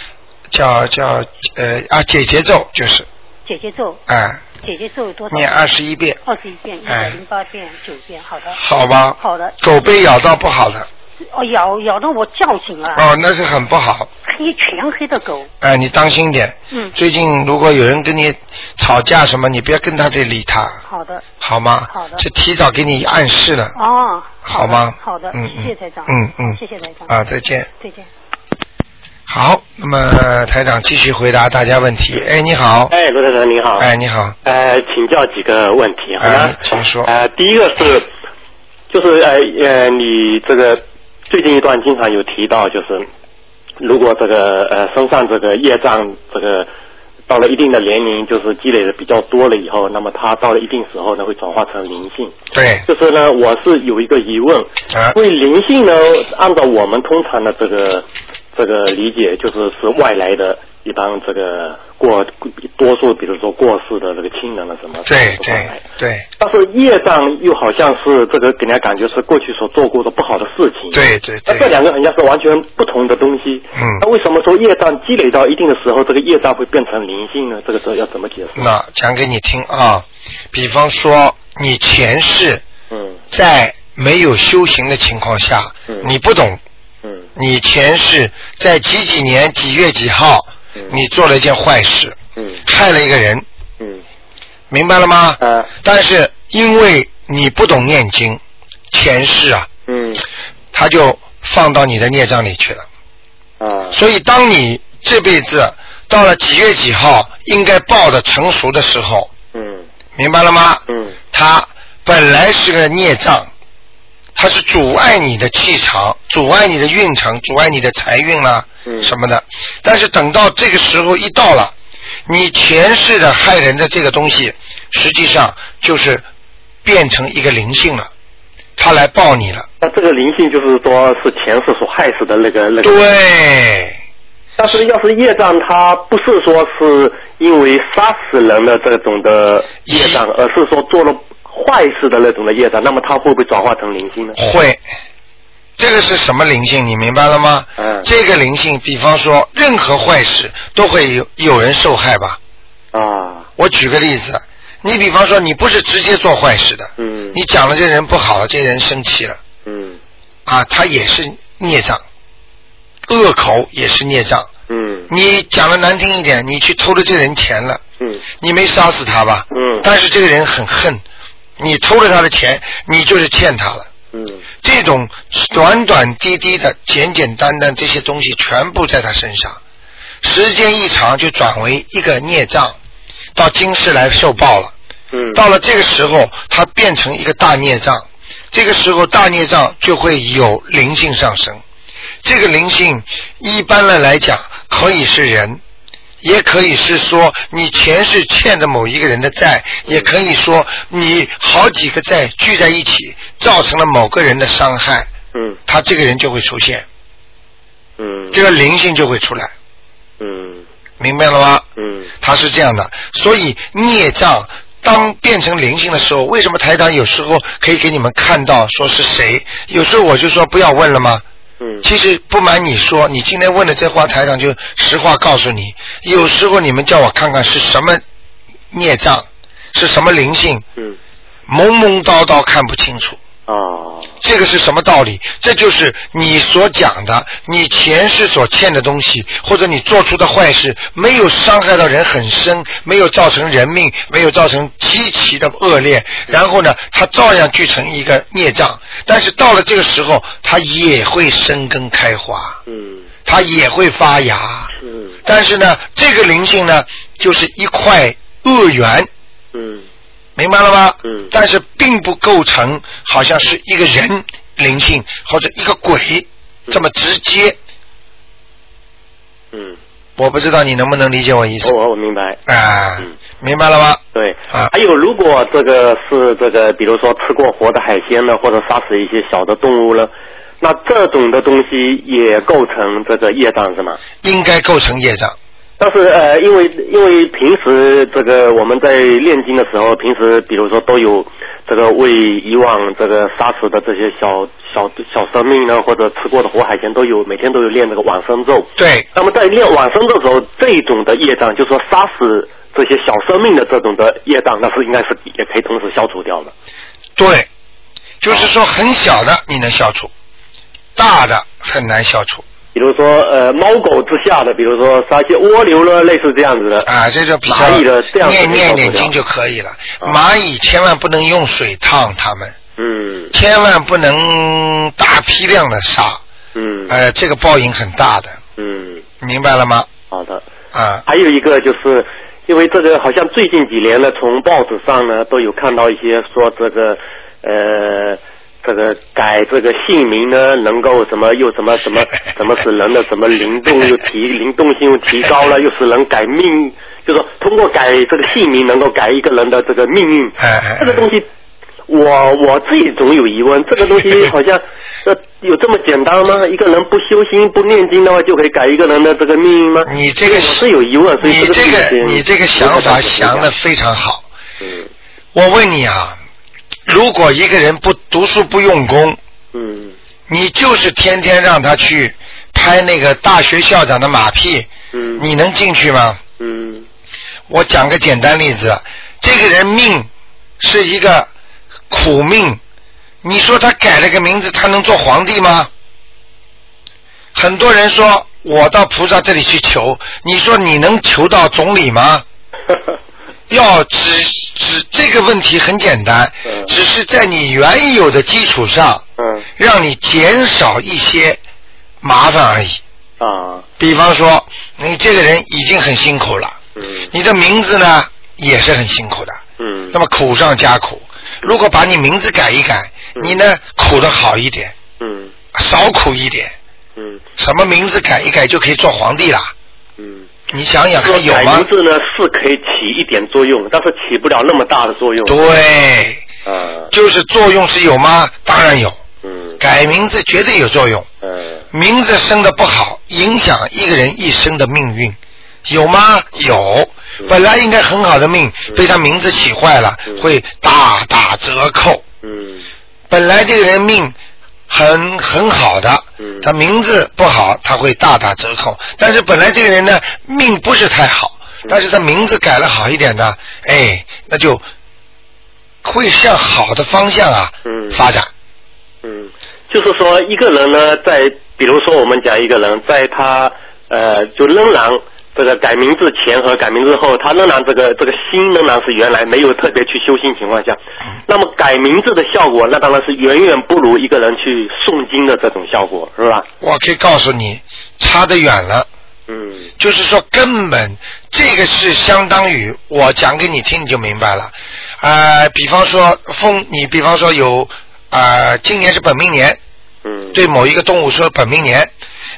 叫叫呃啊解结咒，就是姐姐咒，哎、姐姐咒多少？念二十一遍，二十一遍，一哎百零八遍，九遍，好的。好吧？好的。狗被咬到不好的，哦，咬咬到我叫醒了。哦，那是很不好。黑全黑的狗。哎、你当心点。嗯最近如果有人跟你吵架什么，你不要跟他这理他，好的。好吗？好的是提早给你暗示了。哦。好吗？好的，嗯谢谢台长。嗯嗯。谢谢台长。啊，再见。再见。好，那么台长继续回答大家问题。哎，你好。哎，罗台长你好。哎，你好。呃，请教几个问题好吗？哎，请说。呃，第一个是，就是呃呃，你这个最近一段经常有提到，就是如果这个呃身上这个业障这个到了一定的年龄，就是积累的比较多了以后，那么它到了一定时候呢，会转化成灵性。对。就是呢，我是有一个疑问，啊因为灵性呢，按照我们通常的这个这个理解，就是是外来的一帮这个过多数，比如说过世的这个亲人了什么。对对对但是业障又好像是这个给人家感觉是过去所做过的不好的事情。对对对。那这两个好像是完全不同的东西。嗯。那为什么说业障积累到一定的时候，这个业障会变成灵性呢？这个时候要怎么解释？那讲给你听啊，比方说你前世嗯在没有修行的情况下，嗯你不懂，嗯。你前世在几几年几月几号，你做了一件坏事，嗯。害了一个人，嗯。明白了吗？啊。但是因为你不懂念经，前世啊，嗯。他就放到你的孽障里去了。啊。所以当你这辈子到了几月几号应该报的成熟的时候，嗯。明白了吗？嗯。它本来是个孽障，它是阻碍你的气场，阻碍你的运程，阻碍你的财运啦、嗯什么的。但是等到这个时候一到了，你前世的害人的这个东西，实际上就是变成一个灵性了，他来报你了。那这个灵性就是说是前世所害死的那个那个。对。但是要是业障，它不是说是因为杀死人的这种的业障，而是说做了坏事的那种的业障，那么它会不会转化成灵性呢？会。这个是什么灵性？你明白了吗？嗯。这个灵性，比方说，任何坏事都会有有人受害吧？啊。我举个例子，你比方说，你不是直接做坏事的，嗯。你讲了这人不好了，这人生气了，嗯。啊，他也是孽障，恶口也是孽障。嗯。你讲的难听一点，你去偷了这人钱了，嗯。你没杀死他吧？嗯。但是这个人很恨，你偷了他的钱，你就是欠他了。嗯。这种短短滴滴的、简简单单这些东西，全部在他身上，时间一长就转为一个孽障，到今世来受报了。嗯。到了这个时候，他变成一个大孽障，这个时候大孽障就会有灵性上升。这个灵性一般的来讲，可以是人。也可以是说你前世欠的某一个人的债，也可以说你好几个债聚在一起，造成了某个人的伤害。嗯。他这个人就会出现。嗯。这个灵性就会出来。嗯。明白了吗？嗯。他是这样的，所以孽障当变成灵性的时候，为什么台长有时候可以给你们看到说是谁？有时候我就说不要问了吗？嗯。其实不瞒你说，你今天问的这话，台长就实话告诉你。有时候你们叫我看看是什么孽障，是什么灵性，嗯，懵懵叨叨看不清楚。哦。这个是什么道理？这就是你所讲的，你前世所欠的东西，或者你做出的坏事，没有伤害到人很深，没有造成人命，没有造成极其的恶劣，然后呢，它照样聚成一个孽障。但是到了这个时候，它也会生根开花，嗯，它也会发芽。嗯。但是呢，这个灵性呢，就是一块恶缘。嗯。明白了吗？嗯。但是并不构成好像是一个人灵性或者一个鬼这么直接。嗯。我不知道你能不能理解我意思。我我明白。啊，明白了吗？对。啊。还有，如果这个是这个，比如说吃过活的海鲜呢，或者杀死一些小的动物呢，那这种的东西也构成这个业障是吗？应该构成业障。但是呃，因为因为平时这个我们在念经的时候，平时比如说都有这个为以往这个杀死的这些小小小生命呢，或者吃过的活海鲜都有，每天都有念这个往生咒。对。那么在念往生咒的时候，这种的业障，就是说杀死这些小生命的这种的业障，那是应该是也可以同时消除掉的。对，就是说很小的你能消除，大的很难消除。比如说呃猫狗之下的，比如说杀些蜗牛了，类似这样子的。啊，这就比较蚂蚁的这样子念念念经就可以了。蚂蚁千万不能用水烫它们，嗯千万不能大批量的杀，嗯呃，这个报应很大的，嗯，明白了吗？好的。啊，还有一个就是，因为这个好像最近几年呢，从报纸上呢都有看到一些说这个呃。这个改这个姓名呢，能够什么又什么什么 什么使人的什么灵动又提灵动性又提高了，又使人改命，就是说通过改这个姓名能够改一个人的这个命运。这个东西，我我自己总有疑问，这个东西好像这有这么简单吗？一个人不修心不念经的话，就可以改一个人的这个命运吗？你这个我是有疑问，所以这个你这个想法想的非常好。嗯我问你啊，如果一个人不读书不用功，嗯，你就是天天让他去拍那个大学校长的马屁，嗯，你能进去吗？嗯，我讲个简单例子，这个人命是一个苦命，你说他改了个名字，他能做皇帝吗？很多人说我到菩萨这里去求，你说你能求到总理吗？要只只这个问题很简单，只是在你原有的基础上，嗯，让你减少一些麻烦而已。啊，比方说，你这个人已经很辛苦了，嗯，你的名字呢也是很辛苦的，嗯，那么苦上加苦。如果把你名字改一改，你呢苦的好一点，嗯，少苦一点，嗯，什么名字改一改就可以做皇帝了？嗯，你想想说改看有吗名？字呢是可以起一点作用，但是起不了那么大的作用。对，啊，就是作用是有吗？当然有。嗯改名字绝对有作用。嗯名字生的不好，影响一个人一生的命运，有吗？有。本来应该很好的命，被他名字起坏了，会大打折扣。嗯本来这个人命很很好的，嗯。他名字不好，他会大打折扣。但是本来这个人呢，命不是太好，但是他名字改了好一点呢，哎，那就会向好的方向啊嗯。发展。嗯，就是说一个人呢，在比如说我们讲一个人，在他呃就仍然这个改名字前和改名字后，他仍然这个这个心仍然是原来没有特别去修心情况下，那么改名字的效果，那当然是远远不如一个人去诵经的这种效果，是吧？我可以告诉你，差得远了。嗯就是说，根本这个是相当于我讲给你听，你就明白了。呃，比方说风，你比方说有呃，今年是本命年，嗯对某一个动物说本命年，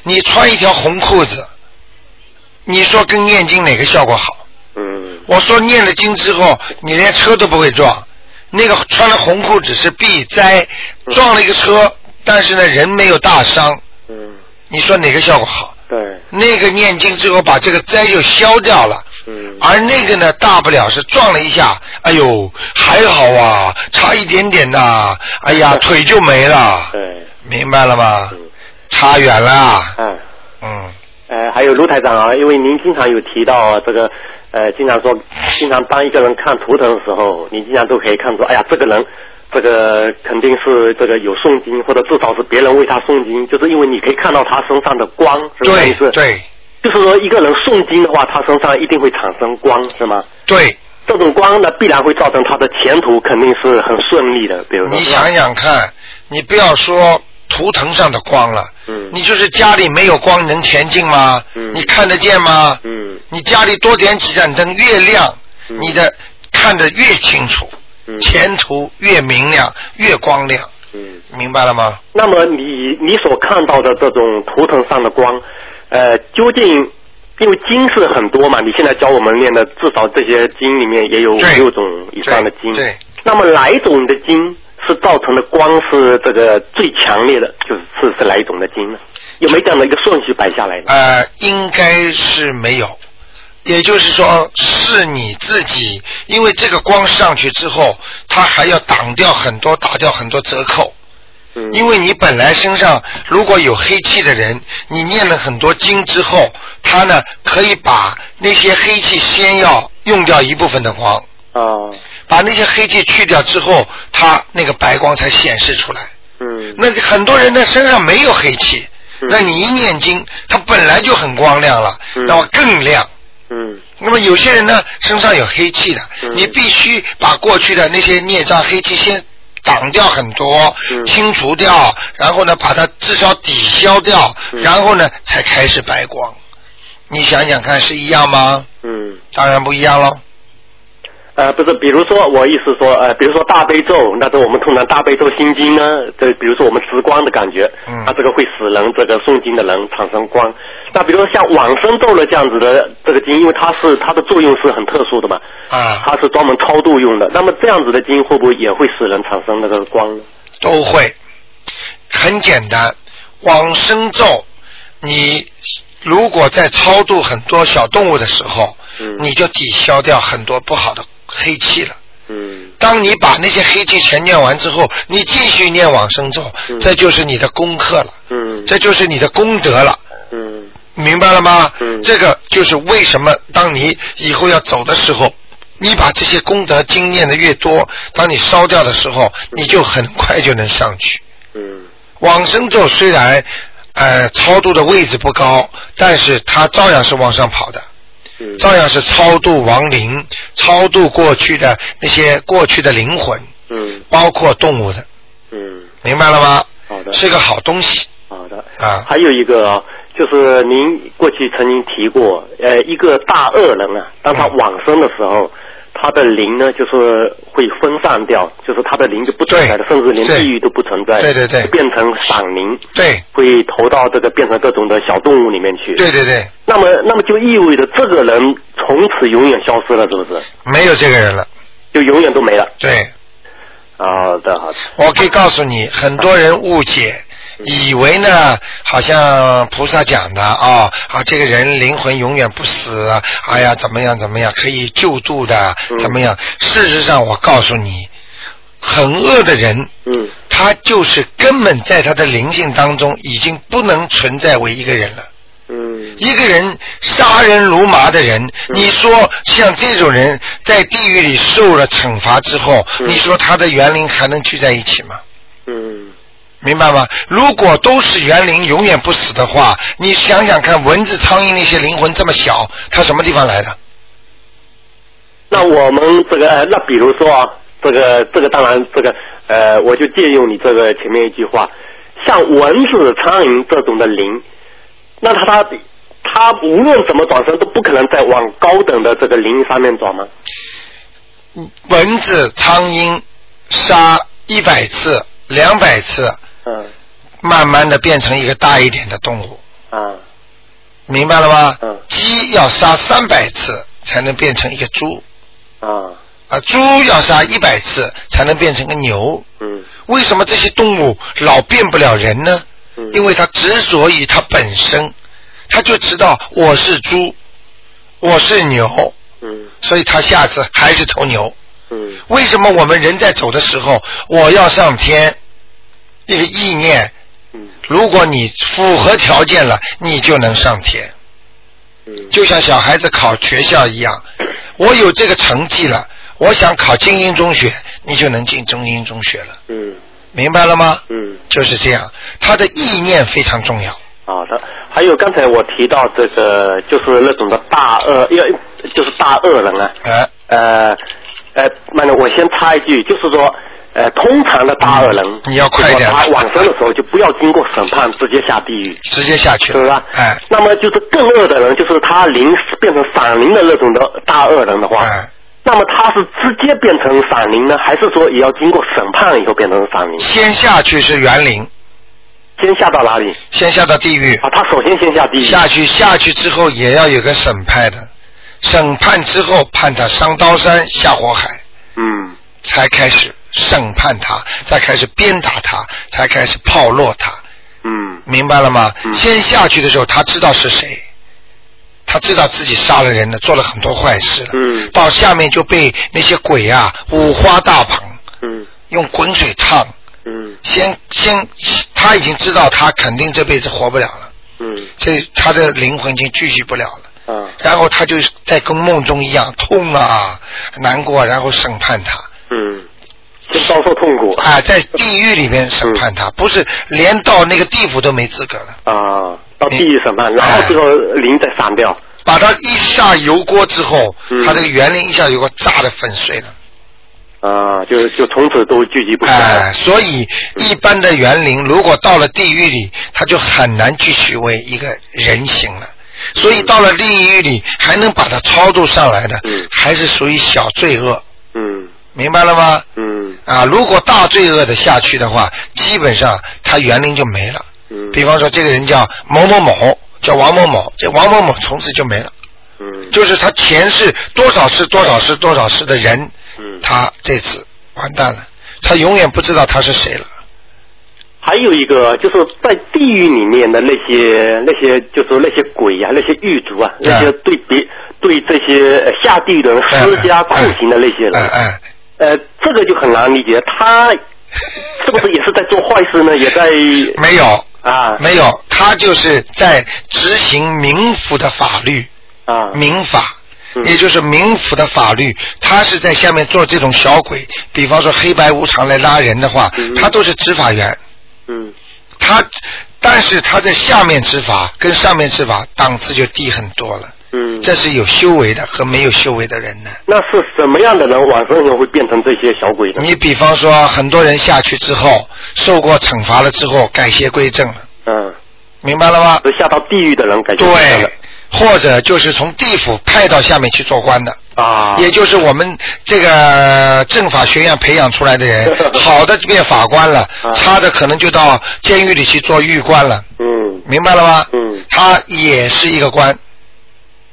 你穿一条红裤子，你说跟念经哪个效果好？嗯我说念了经之后，你连车都不会撞。那个穿了红裤子是避灾，撞了一个车，但是呢人没有大伤。嗯，你说哪个效果好？对，那个念经之后把这个灾就消掉了，嗯而那个呢，大不了是撞了一下，哎呦，还好啊，差一点点呐，哎呀，腿就没了，对，明白了吗？嗯差远了啊，嗯。嗯，呃，还有卢台长啊，因为您经常有提到啊这个，呃，经常说，经常当一个人看图腾的时候，你经常都可以看出，哎呀，这个人，这个肯定是这个有诵经，或者至少是别人为他诵经，就是因为你可以看到他身上的光，是不是对意思？对就是说一个人诵经的话，他身上一定会产生光，是吗？对，这种光呢，必然会造成他的前途肯定是很顺利的，比如说。你想想看，你不要说图腾上的光了，嗯你就是家里没有光能前进吗？嗯你看得见吗？嗯你家里多点几盏灯，越亮，嗯你的看得越清楚，嗯前途越明亮，越光亮，嗯。明白了吗？那么你你所看到的这种图腾上的光，呃，究竟因为经是很多嘛？你现在教我们念的，至少这些经里面也有五六种以上的经。对，那么哪一种的经是造成的光是这个最强烈的？就是是是哪一种的经呢？有没有这样的一个顺序摆下来呢？呃，应该是没有。也就是说，是你自己，因为这个光上去之后，它还要挡掉很多，打掉很多折扣。嗯因为你本来身上如果有黑气的人，你念了很多经之后，他呢可以把那些黑气先要用掉一部分的光，啊，把那些黑气去掉之后，他那个白光才显示出来。嗯那很多人的身上没有黑气，嗯那你一念经，他本来就很光亮了，嗯那么更亮。嗯那么有些人呢，身上有黑气的，嗯你必须把过去的那些孽障黑气先挡掉很多，嗯清除掉，然后呢，把它至少抵消掉，嗯然后呢，才开始白光。你想想看，是一样吗？嗯。当然不一样喽。呃，不是，比如说我意思说，呃，比如说大悲咒，那是我们通常大悲咒心经呢，这比如说我们直光的感觉，嗯它这个会使人这个诵经的人产生光。那比如说像往生咒了这样子的这个经，因为它是它的作用是很特殊的嘛，啊，它是专门超度用的。那么这样子的经会不会也会使人产生那个光呢？都会，很简单。往生咒，你如果在超度很多小动物的时候，嗯你就抵消掉很多不好的黑气了。嗯当你把那些黑气全念完之后，你继续念往生咒，嗯这就是你的功课了，嗯这就是你的功德了，嗯明白了吗？嗯这个就是为什么当你以后要走的时候，你把这些功德经念的越多，当你烧掉的时候，你就很快就能上去。嗯往生咒虽然呃超度的位置不高，但是它照样是往上跑的。嗯照样是超度亡灵，超度过去的那些过去的灵魂，嗯包括动物的，嗯，明白了吗？好的。是个好东西好的。啊。还有一个啊，就是您过去曾经提过，呃，一个大恶人啊，当他往生的时候，他的灵呢，就是会分散掉，就是他的灵就不存在了，甚至连地狱都不存在，对对对变成散灵，对会投到这个变成各种的小动物里面去。对对对，那么，那么就意味着这个人从此永远消失了，是不是？没有这个人了。就永远都没了。对，好的，好的。我可以告诉你，很多人误解，以为呢，好像菩萨讲的啊、啊，这个人灵魂永远不死，哎呀，怎么样怎么样，可以救度的，怎么样？事实上，我告诉你，很恶的人，嗯，他就是根本在他的灵性当中已经不能存在为一个人了。嗯，一个人杀人如麻的人，你说像这种人在地狱里受了惩罚之后，你说他的园林还能聚在一起吗？嗯，明白吗？如果都是园林永远不死的话，你想想看，蚊子、苍蝇那些灵魂这么小，它什么地方来的？那我们这个，呃那比如说啊，这个这个当然这个呃，我就借用你这个前面一句话，像蚊子、苍蝇这种的灵，那它它它无论怎么转身都不可能再往高等的这个灵上面转吗？蚊子、苍蝇杀一百次、两百次，嗯。慢慢的变成一个大一点的动物，啊。明白了吗？嗯。鸡要杀三百次才能变成一个猪。啊。啊，猪要杀一百次才能变成个牛。嗯。为什么这些动物老变不了人呢？嗯。因为它执着于它本身，它就知道我是猪，我是牛，嗯。所以它下次还是头牛。嗯。为什么我们人在走的时候，我要上天，这个意念，嗯如果你符合条件了，你就能上天。嗯就像小孩子考学校一样，我有这个成绩了，我想考精英中学，你就能进精英中学了，嗯明白了吗？嗯。就是这样，他的意念非常重要。好的，还有刚才我提到这个，就是那种的大恶，要就是大恶人啊。呃呃呃，慢点，我先插一句，就是说，呃，通常的大恶人，嗯你要快点他往生的时候就不要经过审判，直接下地狱，直接下去是吧？哎，那么就是更恶的人，就是他灵变成散灵的那种的大恶人的话，哎，那么他是直接变成散灵呢，还是说也要经过审判以后变成散灵？先下去是园林，先下到哪里？先下到地狱。啊，他首先先下地狱。下去下去之后也要有个审判的，审判之后判他上刀山下火海，嗯才开始审判他，再开始鞭打他，才开始炮烙他，嗯。明白了吗？嗯。先下去的时候他知道是谁，他知道自己杀了人了，做了很多坏事了，嗯。到下面就被那些鬼啊五花大绑，嗯。用滚水烫，嗯。先先他已经知道他肯定这辈子活不了了，嗯。这他的灵魂已经继续不了了。啊。然后他就在跟梦中一样痛啊，难过，然后审判他。嗯，先遭受痛苦啊，在地狱里面审判他，不是连到那个地府都没资格了。啊，到地狱审判，然后最后灵再散掉。把他一下油锅之后，嗯他这个园林一下油锅炸的粉碎了。啊，就就从此都聚集不下哎、来。所以一般的园林如果到了地狱里，他就很难继续为一个人形了。所以到了地狱里，还能把他超度上来的，嗯还是属于小罪恶，嗯明白了吗？嗯啊，如果大罪恶的下去的话，基本上他园林就没了。嗯比方说，这个人叫某某某，叫王某某，这王某某从此就没了。嗯就是他前世多少世多少世多少世的人，嗯。他这次完蛋了，他永远不知道他是谁了。还有一个就是在地狱里面的那些那些，就是那些鬼呀、那些狱卒啊，那些对别对这些呃下地人施加酷刑的那些人，哎哎，呃，这个就很难理解，他 是不是也是在做坏事呢？也在 没有啊没有，他就是在执行冥府的法律，啊民法。嗯也就是冥府的法律，他是在下面做这种小鬼，比方说黑白无常来拉人的话，嗯他都是执法员，嗯他，但是他在下面执法跟上面执法档次就低很多了。嗯，这是有修为的和没有修为的人呢。那是什么样的人往生以后会变成这些小鬼呢？你比方说，很多人下去之后受过惩罚了之后改邪归正了，嗯，明白了吗？是下到地狱的人感觉不一样对，或者就是从地府派到下面去做官的。啊，也就是我们这个政法学院培养出来的人，好的变法官了，差的可能就到监狱里去做狱官了。嗯明白了吗？嗯他也是一个官，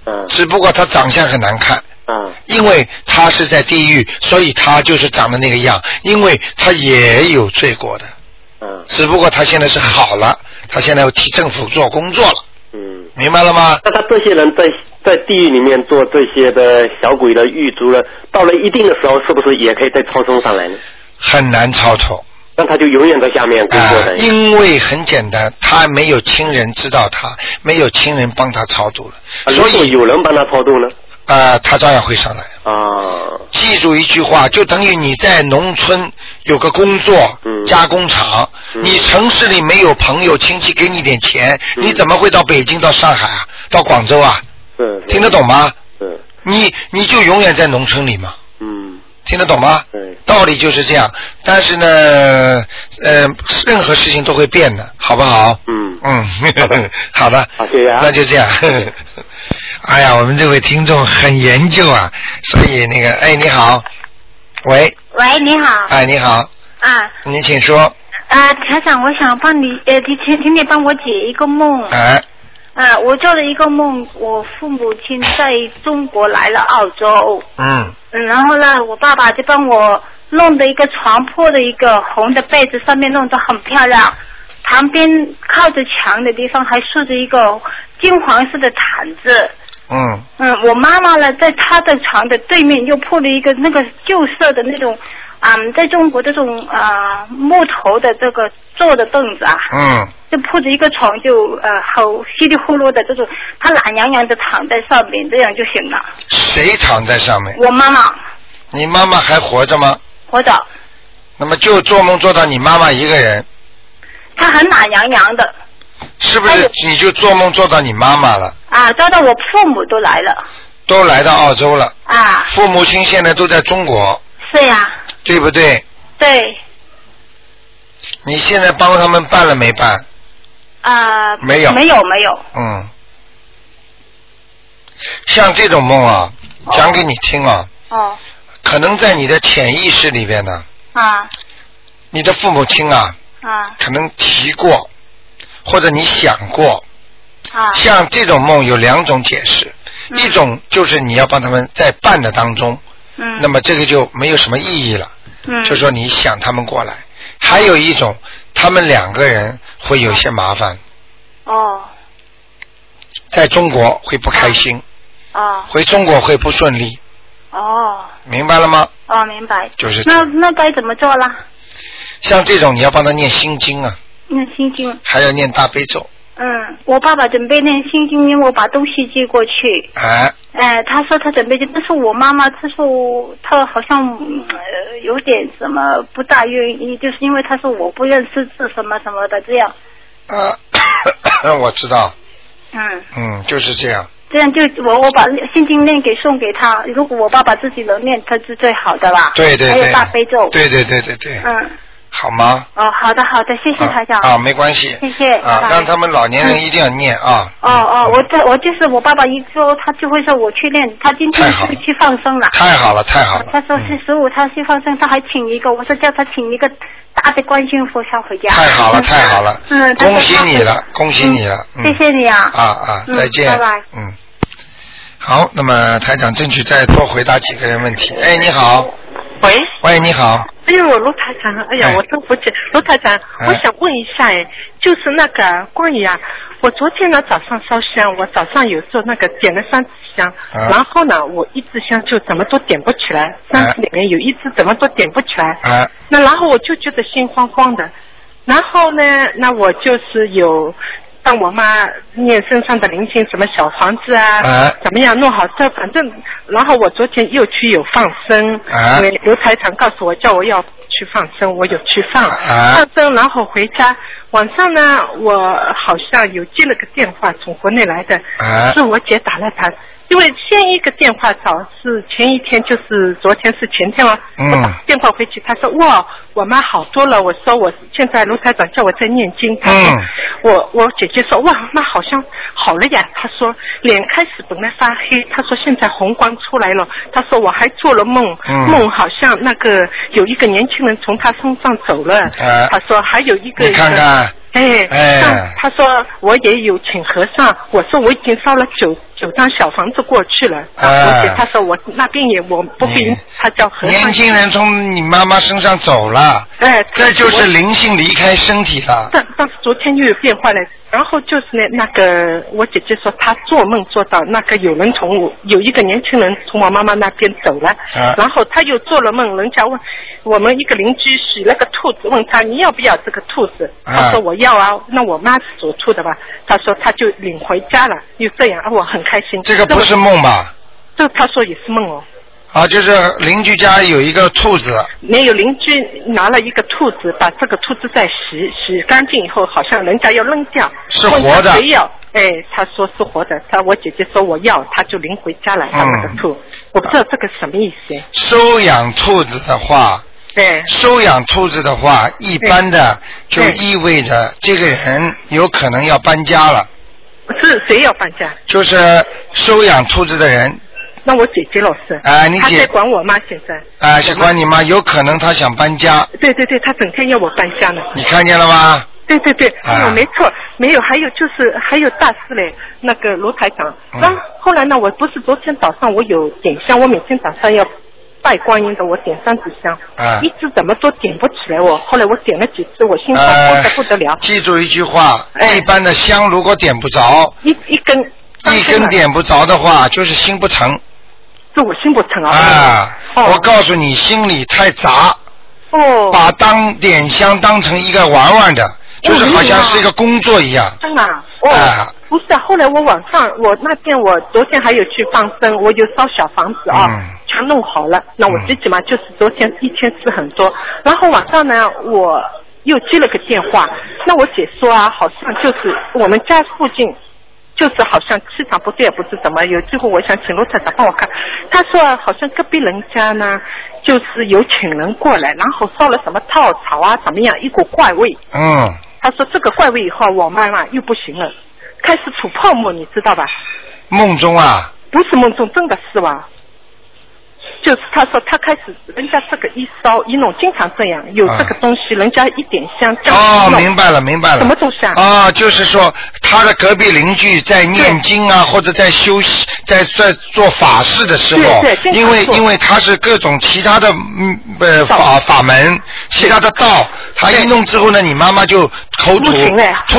嗯只不过他长相很难看。嗯因为他是在地狱，所以他就是长得那个样。因为他也有罪过的，嗯只不过他现在是好了，他现在要替政府做工作了，嗯。明白了吗？那他这些人在在地狱里面做这些的小鬼的狱卒了，到了一定的时候，是不是也可以再超生上来呢？很难超脱。那他就永远在下面工作。因为很简单，他没有亲人知道他，没有亲人帮他超度了，所以有人帮他超度呢？啊、他照样会上来。啊，记住一句话，就等于你在农村有个工作，嗯加工厂，嗯你城市里没有朋友亲戚给你点钱，嗯你怎么会到北京、到上海啊、到广州啊？是听得懂吗？是，你你就永远在农村里嘛，嗯，听得懂吗？对，道理就是这样，但是呢，呃，任何事情都会变的，好不好？嗯，嗯，好的，好，谢谢啊。那就这样。哎呀，我们这位听众很研究啊，所以那个，哎，你好，喂，喂，你好。哎，你好，啊你请说，啊，台长，我想帮你，呃，请请请你帮我解一个梦。哎，啊，我做了一个梦，我父母亲在中国来了澳洲，嗯，嗯，然后呢，我爸爸就帮我弄的一个床铺的一个红的被子，上面弄得很漂亮，旁边靠着墙的地方还竖着一个金黄色的毯子。嗯，嗯，我妈妈呢，在她的床的对面又铺了一个那个旧色的那种，嗯，在中国这种啊、木头的这个坐的凳子啊，嗯，就铺着一个床就呃好稀里呼噜的这种，他懒洋洋的躺在上面，这样就行了。谁躺在上面？我妈妈你妈妈还活着吗？活着，那么就做梦做到你妈妈一个人，她很懒洋洋的是不是你就做梦做到你妈妈了？啊，做到我父母都来了都来到澳洲了，啊，父母亲现在都在中国，是呀，对不对？对。你现在帮他们办了没办？啊，没有。没有没有，嗯，像这种梦啊，讲给你听啊，哦。可能在你的潜意识里边呢，啊。你的父母亲啊，啊。可能提过，或者你想过。啊。像这种梦有两种解释，嗯。一种就是你要帮他们在办的当中，嗯，那么这个就没有什么意义了，嗯就说你想他们过来。还有一种，他们两个人会有些麻烦，哦在中国会不开心，哦回中国会不顺利，哦明白了吗？哦，明白。就是那那该怎么做啦？像这种你要帮他念心经啊，念心经。还要念大悲咒，嗯，我爸爸准备念心经，因为我把东西寄过去。哎，哎，他说他准备去，但是我妈妈她说我她好像嗯呃有点什么不大愿意，就是因为她说我不认识字什么什么的这样。啊，我知道，嗯，嗯，就是这样，这样就我我把心经念给送给他，如果我爸爸自己能念，他是最好的啦。对对对还有大悲咒。对对对对对，嗯，好吗？哦，好的好的，谢谢台长。啊，没关系，谢谢。啊，让他们老年人一定要念啊，哦哦，我这我就是我爸爸一说，他就会说我去练，他今天太好就去放生了。太好了太好了，他说是十五，他去放生，他还请一个，我说叫他请一个大的观音佛像回家。太好了太好了，嗯，恭喜你了，恭喜你了，嗯谢谢你啊。啊啊，嗯再见，拜拜嗯，好，那么台长争取再多回答几个人问题。哎，你好，喂，喂，你好，哎呦，卢台长，哎呀，哎。我真不记，卢台长，哎。我想问一下，哎，就是那个关于啊，我昨天呢早上烧香，我早上有做那个点了三支香，啊。然后呢，我一支香就怎么都点不起来，三支里面有一支怎么都点不起来，啊那然后我就觉得心慌慌的，然后呢，那我就是有帮我妈念身上的灵性，什么小房子啊，啊。怎么样弄好这，反正，然后我昨天又去有放生，啊。因为刘台长告诉我叫我要去放生，我有去放，啊放生，然后回家，晚上呢，我好像有接了个电话，从国内来的，啊是我姐打了他。因为先一个电话找是前一天，就是昨天是前天了。嗯我打电话回去，他说哇，我妈好多了。我说我现在卢台长叫我在念经，他说、嗯我我姐姐说哇，妈好像好了呀。她说脸开始本来发黑，她说现在红光出来了。她说我还做了梦，嗯梦好像那个有一个年轻人从他身上走了。他说还有一个你看看哎，哎那她说我也有请和尚，我说我已经烧了九九张小房子过去了。哎我姐她说我那边也我不给你她叫和尚。年轻人从你妈妈身上走了，哎，这就是灵性离开身体了。但但是昨天又有变化了，然后就是呢，那个我姐姐说她做梦做到那个有人从我有一个年轻人从我妈妈那边走了，啊然后她又做了梦，人家问我们一个邻居许了个兔子，问他你要不要这个兔子，啊她说我要啊，那我妈是属兔的吧，她说她就领回家了，又这样，啊我很开心。这个不是梦吧？这她说也是梦哦。啊，就是邻居家有一个兔子，没有邻居拿了一个兔子，把这个兔子再洗洗干净以后，好像人家要扔掉，是活的谁要？哎，他说是活的，他我姐姐说我要，他就领回家了，他那个兔，我不知道这个什么意思。收养兔子的话，对，收养兔子的话，一般的就意味着这个人有可能要搬家了，是谁要搬家？就是收养兔子的人，那我姐姐老师，哎你姐她在管我吗现在。啊，是管你吗，有可能他想搬家，对对对，她整天要我搬家呢。你看见了吗？对对对，啊哎呦，没错，没有，还有就是还有大事嘞，那个卢台长。嗯、后来呢，我不是昨天早上我有点香，我每天早上要拜观音的，我点三支香，啊一直怎么都点不起来我。后来我点了几次，我心慌呃慌的不得了，记住一句话，哎一般的香如果点不着，一一根一根点不着的话，就是心不诚是我心不诚啊。啊。哦我告诉你，心里太杂，哦，把当点香当成一个玩玩的，就是好像是一个工作一样。真的啊哦。啊不是啊，后来我晚上我那天我昨天还有去放生，我有烧小房子啊，嗯全弄好了。那我最起码，就是昨天一天吃很多，然后晚上呢，我又接了个电话，那我姐说啊，好像就是我们家附近。就是好像气场不对，也不是怎么。有机会我想请罗太长帮我看。他说啊好像隔壁人家呢，就是有请人过来，然后烧了什么稻草啊，怎么样，一股怪味。嗯，他说这个怪味以后，我妈妈又不行了，开始吐泡沫，你知道吧？梦中啊，不是梦中，真的是吧？就是他说他开始，人家这个一烧一弄，经常这样，有这个东西，人家一点香，哦，明白了，明白了。什么东西啊？啊，就是说他的隔壁邻居在念经啊，或者在休息，在在做法事的时候，对对因为因为他是各种其他的嗯呃法法门，其他的道，他一弄之后呢，你妈妈就口吐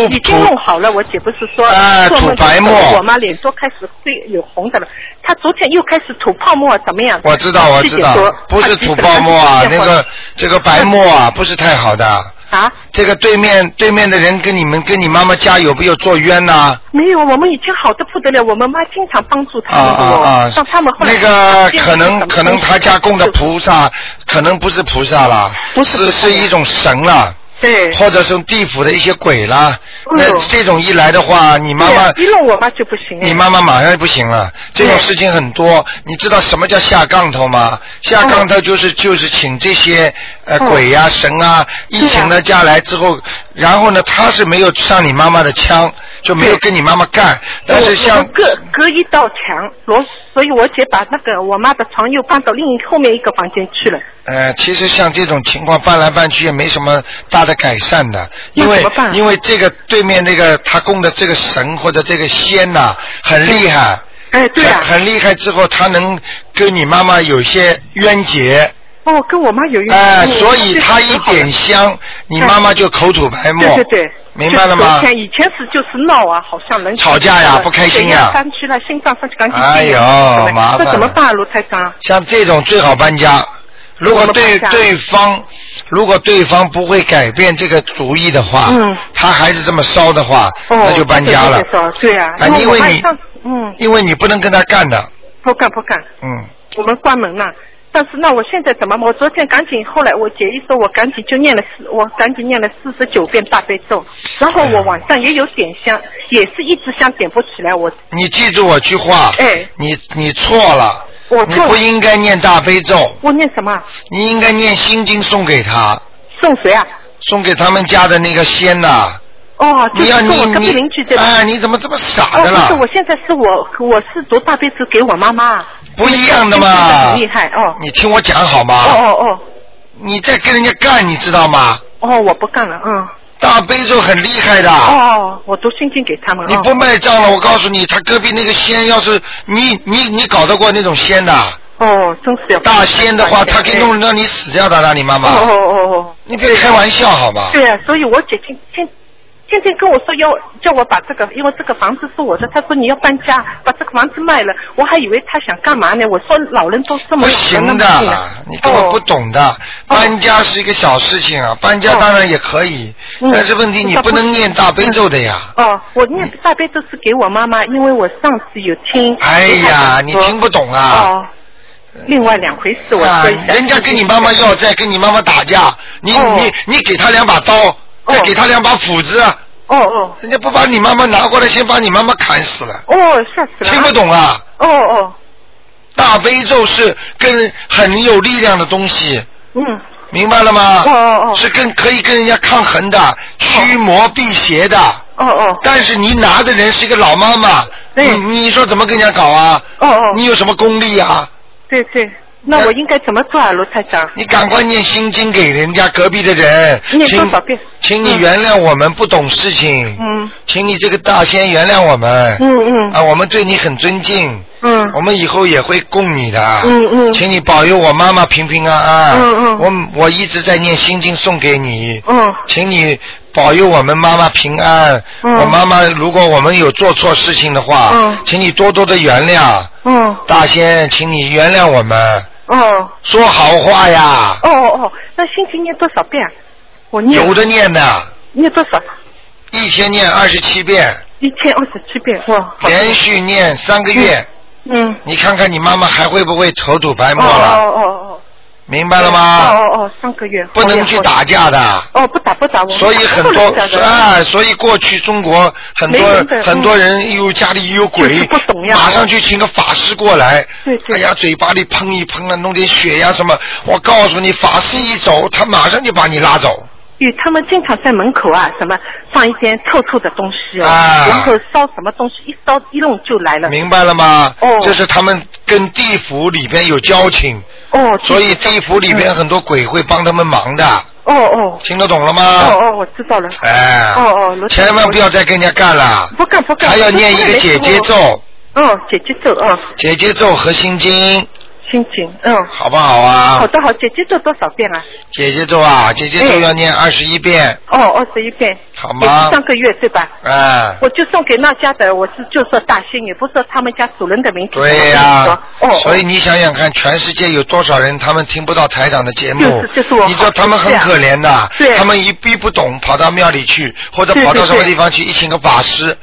已经弄好了。我姐不是说吐白沫我妈脸都开始会有红的了。她昨天又开始吐泡沫，怎么样？我知道，我知道不是土泡沫啊，那个这个白沫啊，不是太好的。啊？这个对面对面的人跟你们跟你妈妈家有没有做冤呐、没有，我们已经好的不得了。我们妈经常帮助他啊们的哦，啊啊！让他们后来那个可能可能他家供的菩萨，可能不是菩萨啦，是是一种神啦。对，或者是地府的一些鬼啦，那这种一来的话，你妈妈对一弄我妈就不行。你妈妈马上就不行了，这种事情很多。你知道什么叫下杠头吗？下杠头就是就是请这些呃哦鬼呀、神啊一请了家来之后，然后呢他是没有上你妈妈的枪，就没有跟你妈妈干。但是像隔隔一道墙，罗，所以我姐把那个我妈的床又搬到另一后面一个房间去了。呃，其实像这种情况搬来搬去也没什么大的改善的，因为因为这个对面那个他供的这个神或者这个仙呐、很厉害。哎，对啊很很厉害之后，他能跟你妈妈有些冤结。哦，跟我妈有一哎、结所以他一点香，你妈妈就口吐白沫。对对对，明白了吗就是昨天以前是就是闹啊，好像人吵架呀不开心呀山区了，心脏上去，赶紧哎呦麻烦这怎么办，卢台长？像这种最好搬家。如果对对方，如果对方不会改变这个主意的话，嗯他还是这么烧的话，哦，那就搬家了对。啊，啊因为你嗯因为你不能跟他干的，不干不干，嗯，我们关门了。但是那我现在怎么？我昨天赶紧，后来我姐一说，我赶紧就念了四，我赶紧念了四十九遍大悲咒，然后我晚上也有点香，也是一直香点不起来，我你记住我句话，哎你你错了，你我错了不应该念大悲咒，我念什么？你应该念心经送给他，送谁啊？送给他们家的那个仙呐、哦，就你要你是跟我隔壁你邻居对吧？哎，你怎么这么傻哦，的不是，我现在是我我是读大悲咒给我妈妈。不一样的嘛很厉害哦。你听我讲好吗？哦哦哦你在跟人家干，你知道吗？哦，我不干了，嗯。大悲咒很厉害的。哦哦，我读心经给他们。哦你不卖账了，我告诉你，他隔壁那个仙，要是你你你搞得过那种仙的，哦，真是要大仙的话，他可以弄让你死掉的，让你妈妈。哦哦哦哦。你别开玩笑好吗？对啊，所以我姐今天天天跟我说要叫我把这个，因为这个房子是我的，他说你要搬家，把这个房子卖了，我还以为他想干嘛呢？我说老人都这么不老了行的你根本不懂的。搬家是一个小事情啊，搬家当然也可以，嗯但是问题你不能念大悲咒的呀。哦，我念大悲咒是给我妈妈，因为我上次有听。哎呀，你听不懂啊。哦。另外两回事，我啊说一下。人家跟你妈妈要债，跟你妈妈打架，你哦你你给他两把刀，再给他两把斧子，哦哦人家不把你妈妈拿过来，先把你妈妈砍死了。哦，吓死了。听不懂啊？哦哦，大悲咒是跟很有力量的东西，嗯。明白了吗？哦哦哦。是跟可以跟人家抗衡的，驱魔辟邪的。哦哦。但是你拿的人是一个老妈妈，你你说怎么跟人家搞啊？哦哦。你有什么功力啊？对对，那我应该怎么做啊，罗太长？你赶快念心经给人家隔壁的人，念请多少遍？请你原谅我们不懂事情，嗯。请你这个大仙原谅我们，嗯嗯。啊，我们对你很尊敬，嗯。我们以后也会供你的，嗯嗯。请你保佑我妈妈平平安安，嗯嗯。我我一直在念心经送给你，嗯。请你保佑我们妈妈平安，嗯。我妈妈如果我们有做错事情的话，嗯请你多多的原谅，嗯大仙，请你原谅我们，哦说好话呀，哦哦哦，那心经念多少遍啊？我念有的念的，念多少？一天念二十七遍，一天二十七遍哇！连续念三个月，嗯。你看看你妈妈还会不会口吐白沫了哦了？哦哦明白了哦。吗？哦哦哦，上个月。不能去打架的。哦，不打不打，我所以很多啊，所以过去中国很多很多人又家里有鬼，不懂呀马上去请个法师过来，对对哎呀，嘴巴里喷一喷啊，弄点血呀什么，我告诉你，法师一走，他马上就把你拉走。因为他们经常在门口啊，什么放一些臭臭的东西哦，啊然后烧什么东西，一烧一弄就来了。明白了吗？哦这是他们跟地府里边有交情，哦，所以地府里边很多鬼会帮他们忙的，哦哦。听得懂了吗？哦哦，我知道了。哎，哦哦，千万不要再跟人家干了，不干不干。还要念一个姐姐咒，哦，姐姐咒啊，姐姐咒和心经，心情嗯。好不好啊？好的好，姐姐做多少遍啊？姐姐做啊，姐姐做要念二十一遍，哦，二十一遍。好吗上个月对吧？哎，我就送给那家的，我是就说大仙，也不说他们家主人的名字。对呀、哦，所以你想想看，全世界有多少人他们听不到台长的节目？就是就是我你知道他们很可怜的，对他们一逼不懂，跑到庙里去，或者跑到什么地方去，一请个法师，对对对，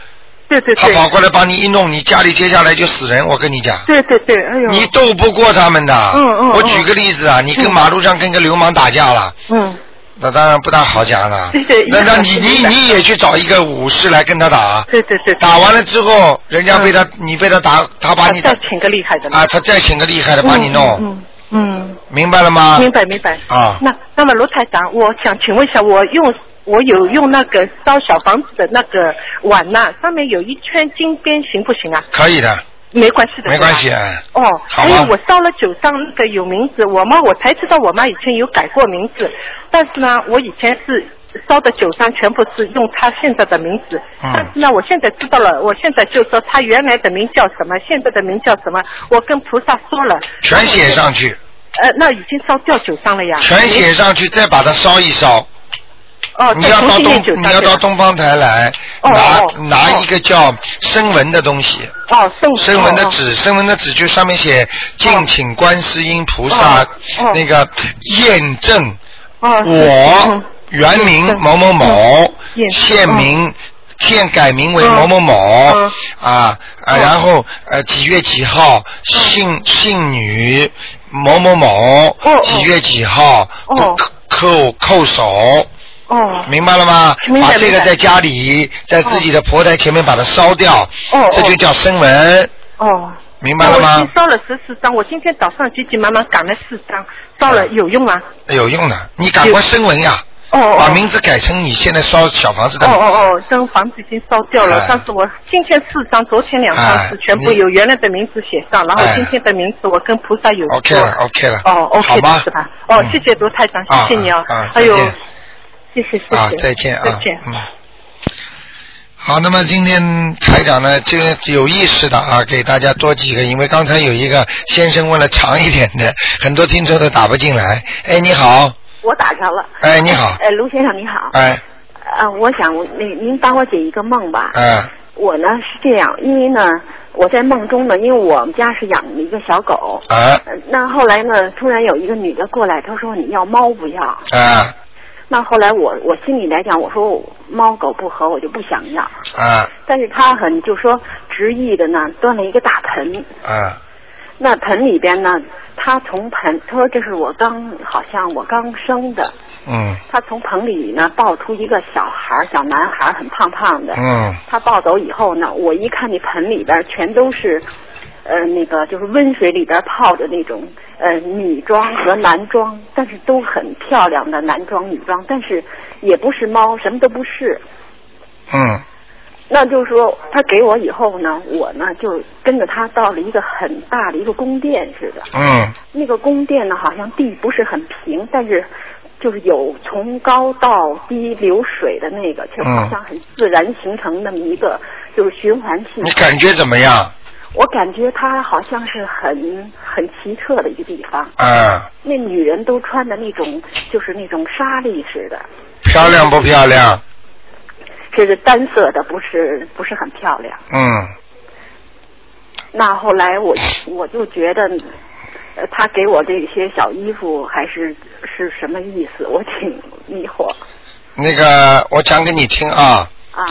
他跑过来帮你一弄，你家里接下来就死人，我跟你讲。对对对，哎呦，你斗不过他们的。嗯嗯嗯我举个例子啊，你跟马路上跟个流氓打架了，嗯，那当然不大好讲了。对对那那你你你也去找一个武士来跟他打。对对对，打完了之后，人家被他你被他打，他把你打再请个厉害的啊，他再请个厉害的帮你弄，嗯嗯，明白了吗？明白明白。啊，那那么罗台长，我想请问一下，我用我有用那个烧小房子的那个碗呐、上面有一圈金边，行不行啊？可以的，没关系的，没关系。啊哎。哦，好吧还有我烧了九张那个有名字，我妈我才知道我妈以前有改过名字，但是呢，我以前是烧的九张全部是用她现在的名字，嗯。但是呢，我现在知道了，我现在就说她原来的名叫什么，现在的名叫什么，我跟菩萨说了，全写上去，呃，那已经烧掉九张了呀，全写上去，再把它烧一烧。哦，你要到东，你要到东方台来哦拿哦拿一个叫声纹的东西。哦，圣声纹的哦纸，声纹的纸就上面写敬请观世音菩萨那个验证哦，我嗯原名某某某现名现改名为嗯某某某嗯啊然后呃几月几号姓姓女某某某几月几号哦。扣扣扣手。哦明白了吗？明白把这个在家里，在自己的佛台前面把它烧掉，哦这就叫声文，哦。明白了吗我已经？烧了十四张，我今天早上急急忙忙赶了四张，烧了有用吗？有用的，你赶快声文呀！把名字改成你现在烧小房子的哦。哦哦，这房子已经烧掉了，哎但是我今天四张，昨天两张哎是全部你有原来的名字写上，然后哎今天的名字我跟菩萨有 OK 了，OK 了。哦，OK 是吧？哦，谢谢卢太长，谢谢你哦啊还有谢谢谢谢，啊，再见啊，再见。嗯。好，那么今天台长呢，就有意识的啊，给大家多几个，因为刚才有一个先生问了长一点的，很多听众都打不进来。哎，你好，我打着了。哎，你好，哎，卢先生你好。哎，呃，我想您您帮我解一个梦吧。嗯，我呢是这样，因为呢我在梦中呢，因为我们家是养了一个小狗。啊，呃那后来呢，突然有一个女的过来，她说你要猫不要？哎，那后来我我心里来讲，我说猫狗不合，我就不想要。啊，但是他很就说执意的呢，端了一个大盆，啊，那盆里边呢，他从盆，他说这是我刚好像我刚生的，嗯他从盆里呢抱出一个小孩儿，小男孩儿，很胖胖的。嗯他抱走以后呢，我一看那盆里边全都是，呃，那个就是温水里边泡的那种呃女装和男装，但是都很漂亮的男装女装，但是也不是猫，什么都不是。嗯那就是说，他给我以后呢，我呢就跟着他到了一个很大的一个宫殿似的。嗯那个宫殿呢，好像地不是很平，但是就是有从高到低流水的那个，就好像很自然形成那么一个就是循环系统。你感觉怎么样？我感觉它好像是很很奇特的一个地方。啊，那女人都穿的那种就是那种纱丽似的，漂亮不漂亮？这是单色的，不是不是很漂亮。嗯，那后来我我就觉得，呃，他给我这些小衣服还是是什么意思？我挺迷惑那个我讲给你听啊，啊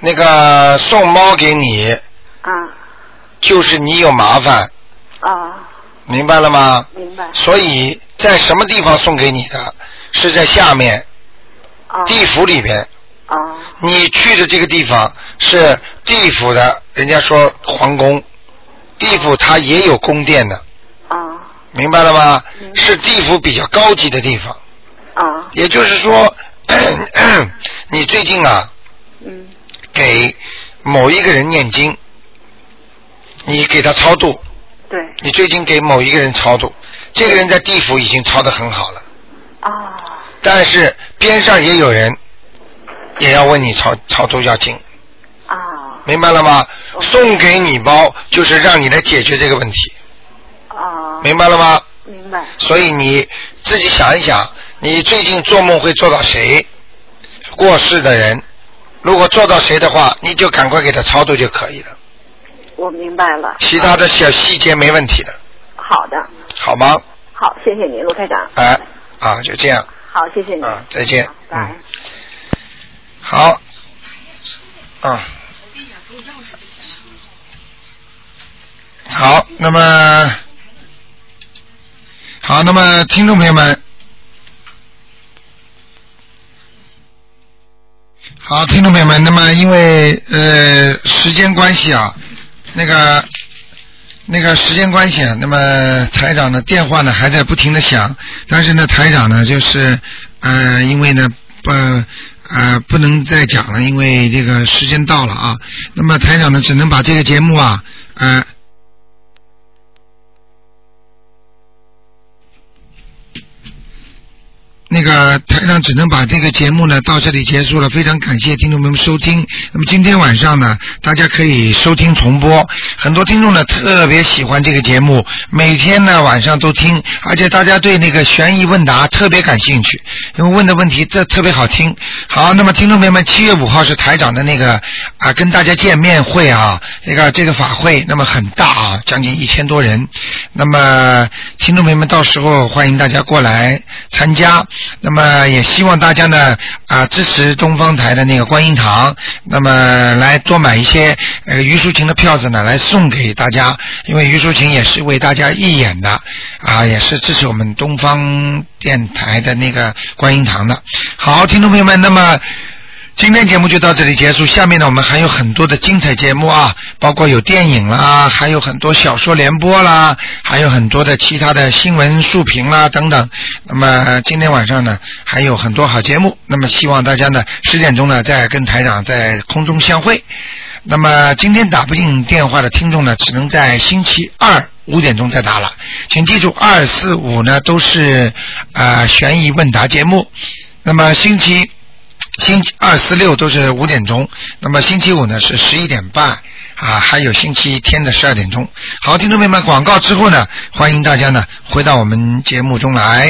那个送猫给你，啊就是你有麻烦，啊！明白了吗？明白所以在什么地方送给你的？是在下面啊地府里边。啊你去的这个地方是地府的，人家说皇宫，地府它也有宫殿的，啊明白了吗？是地府比较高级的地方。啊也就是说，你最近啊，嗯给某一个人念经，你给他超度，对。你最近给某一个人超度，这个人在地府已经超得很好了，啊。但是边上也有人也要问你超超度要经，啊。明白了吗？送给你包就是让你来解决这个问题，啊！明白了吗？明白。所以你自己想一想，你最近做梦会做到谁？过世的人？如果做到谁的话，你就赶快给他超度就可以了，我明白了。其他的小细节没问题的，好的，好吗？好，谢谢你，卢台长。哎，啊，就这样，好，谢谢你。啊，再见。拜。嗯好，啊，好，那么，好，那么听众朋友们，好，听众朋友们，那么因为呃时间关系啊，那个那个时间关系，那么台长的电话呢还在不停的响，但是呢台长呢就是呃因为呢呃呃不能再讲了，因为这个时间到了啊，那么台长呢只能把这个节目啊呃。那个台长只能把这个节目呢到这里结束了，非常感谢听众朋友们收听。那么今天晚上呢，大家可以收听重播。很多听众呢特别喜欢这个节目，每天呢晚上都听，而且大家对那个悬疑问答特别感兴趣，因为问的问题这特别好听。好，那么听众朋友们，七月五号是台长的那个啊跟大家见面会啊，这个这个法会，那么很大啊，将近一千多人。那么听众朋友们，到时候欢迎大家过来参加。那么也希望大家呢啊支持东方台的那个观音堂，那么来多买一些呃于淑琴的票子呢，来送给大家，因为于淑琴也是为大家义演的啊，也是支持我们东方电台的那个观音堂的。好，听众朋友们，那么。今天节目就到这里结束，下面呢我们还有很多的精彩节目啊，包括有电影啦，还有很多小说联播啦，还有很多的其他的新闻述评啦等等。那么今天晚上呢还有很多好节目，那么希望大家呢十点钟呢再跟台长在空中相会。那么今天打不进电话的听众呢，只能在星期二五点钟再打了。请记住，二四五呢都是啊、呃悬疑问答节目。那么星期星期二、四、六都是五点钟，那么星期五呢是十一点半啊，还有星期天的十二点钟。好，听众朋友们，广告之后呢，欢迎大家呢回到我们节目中来。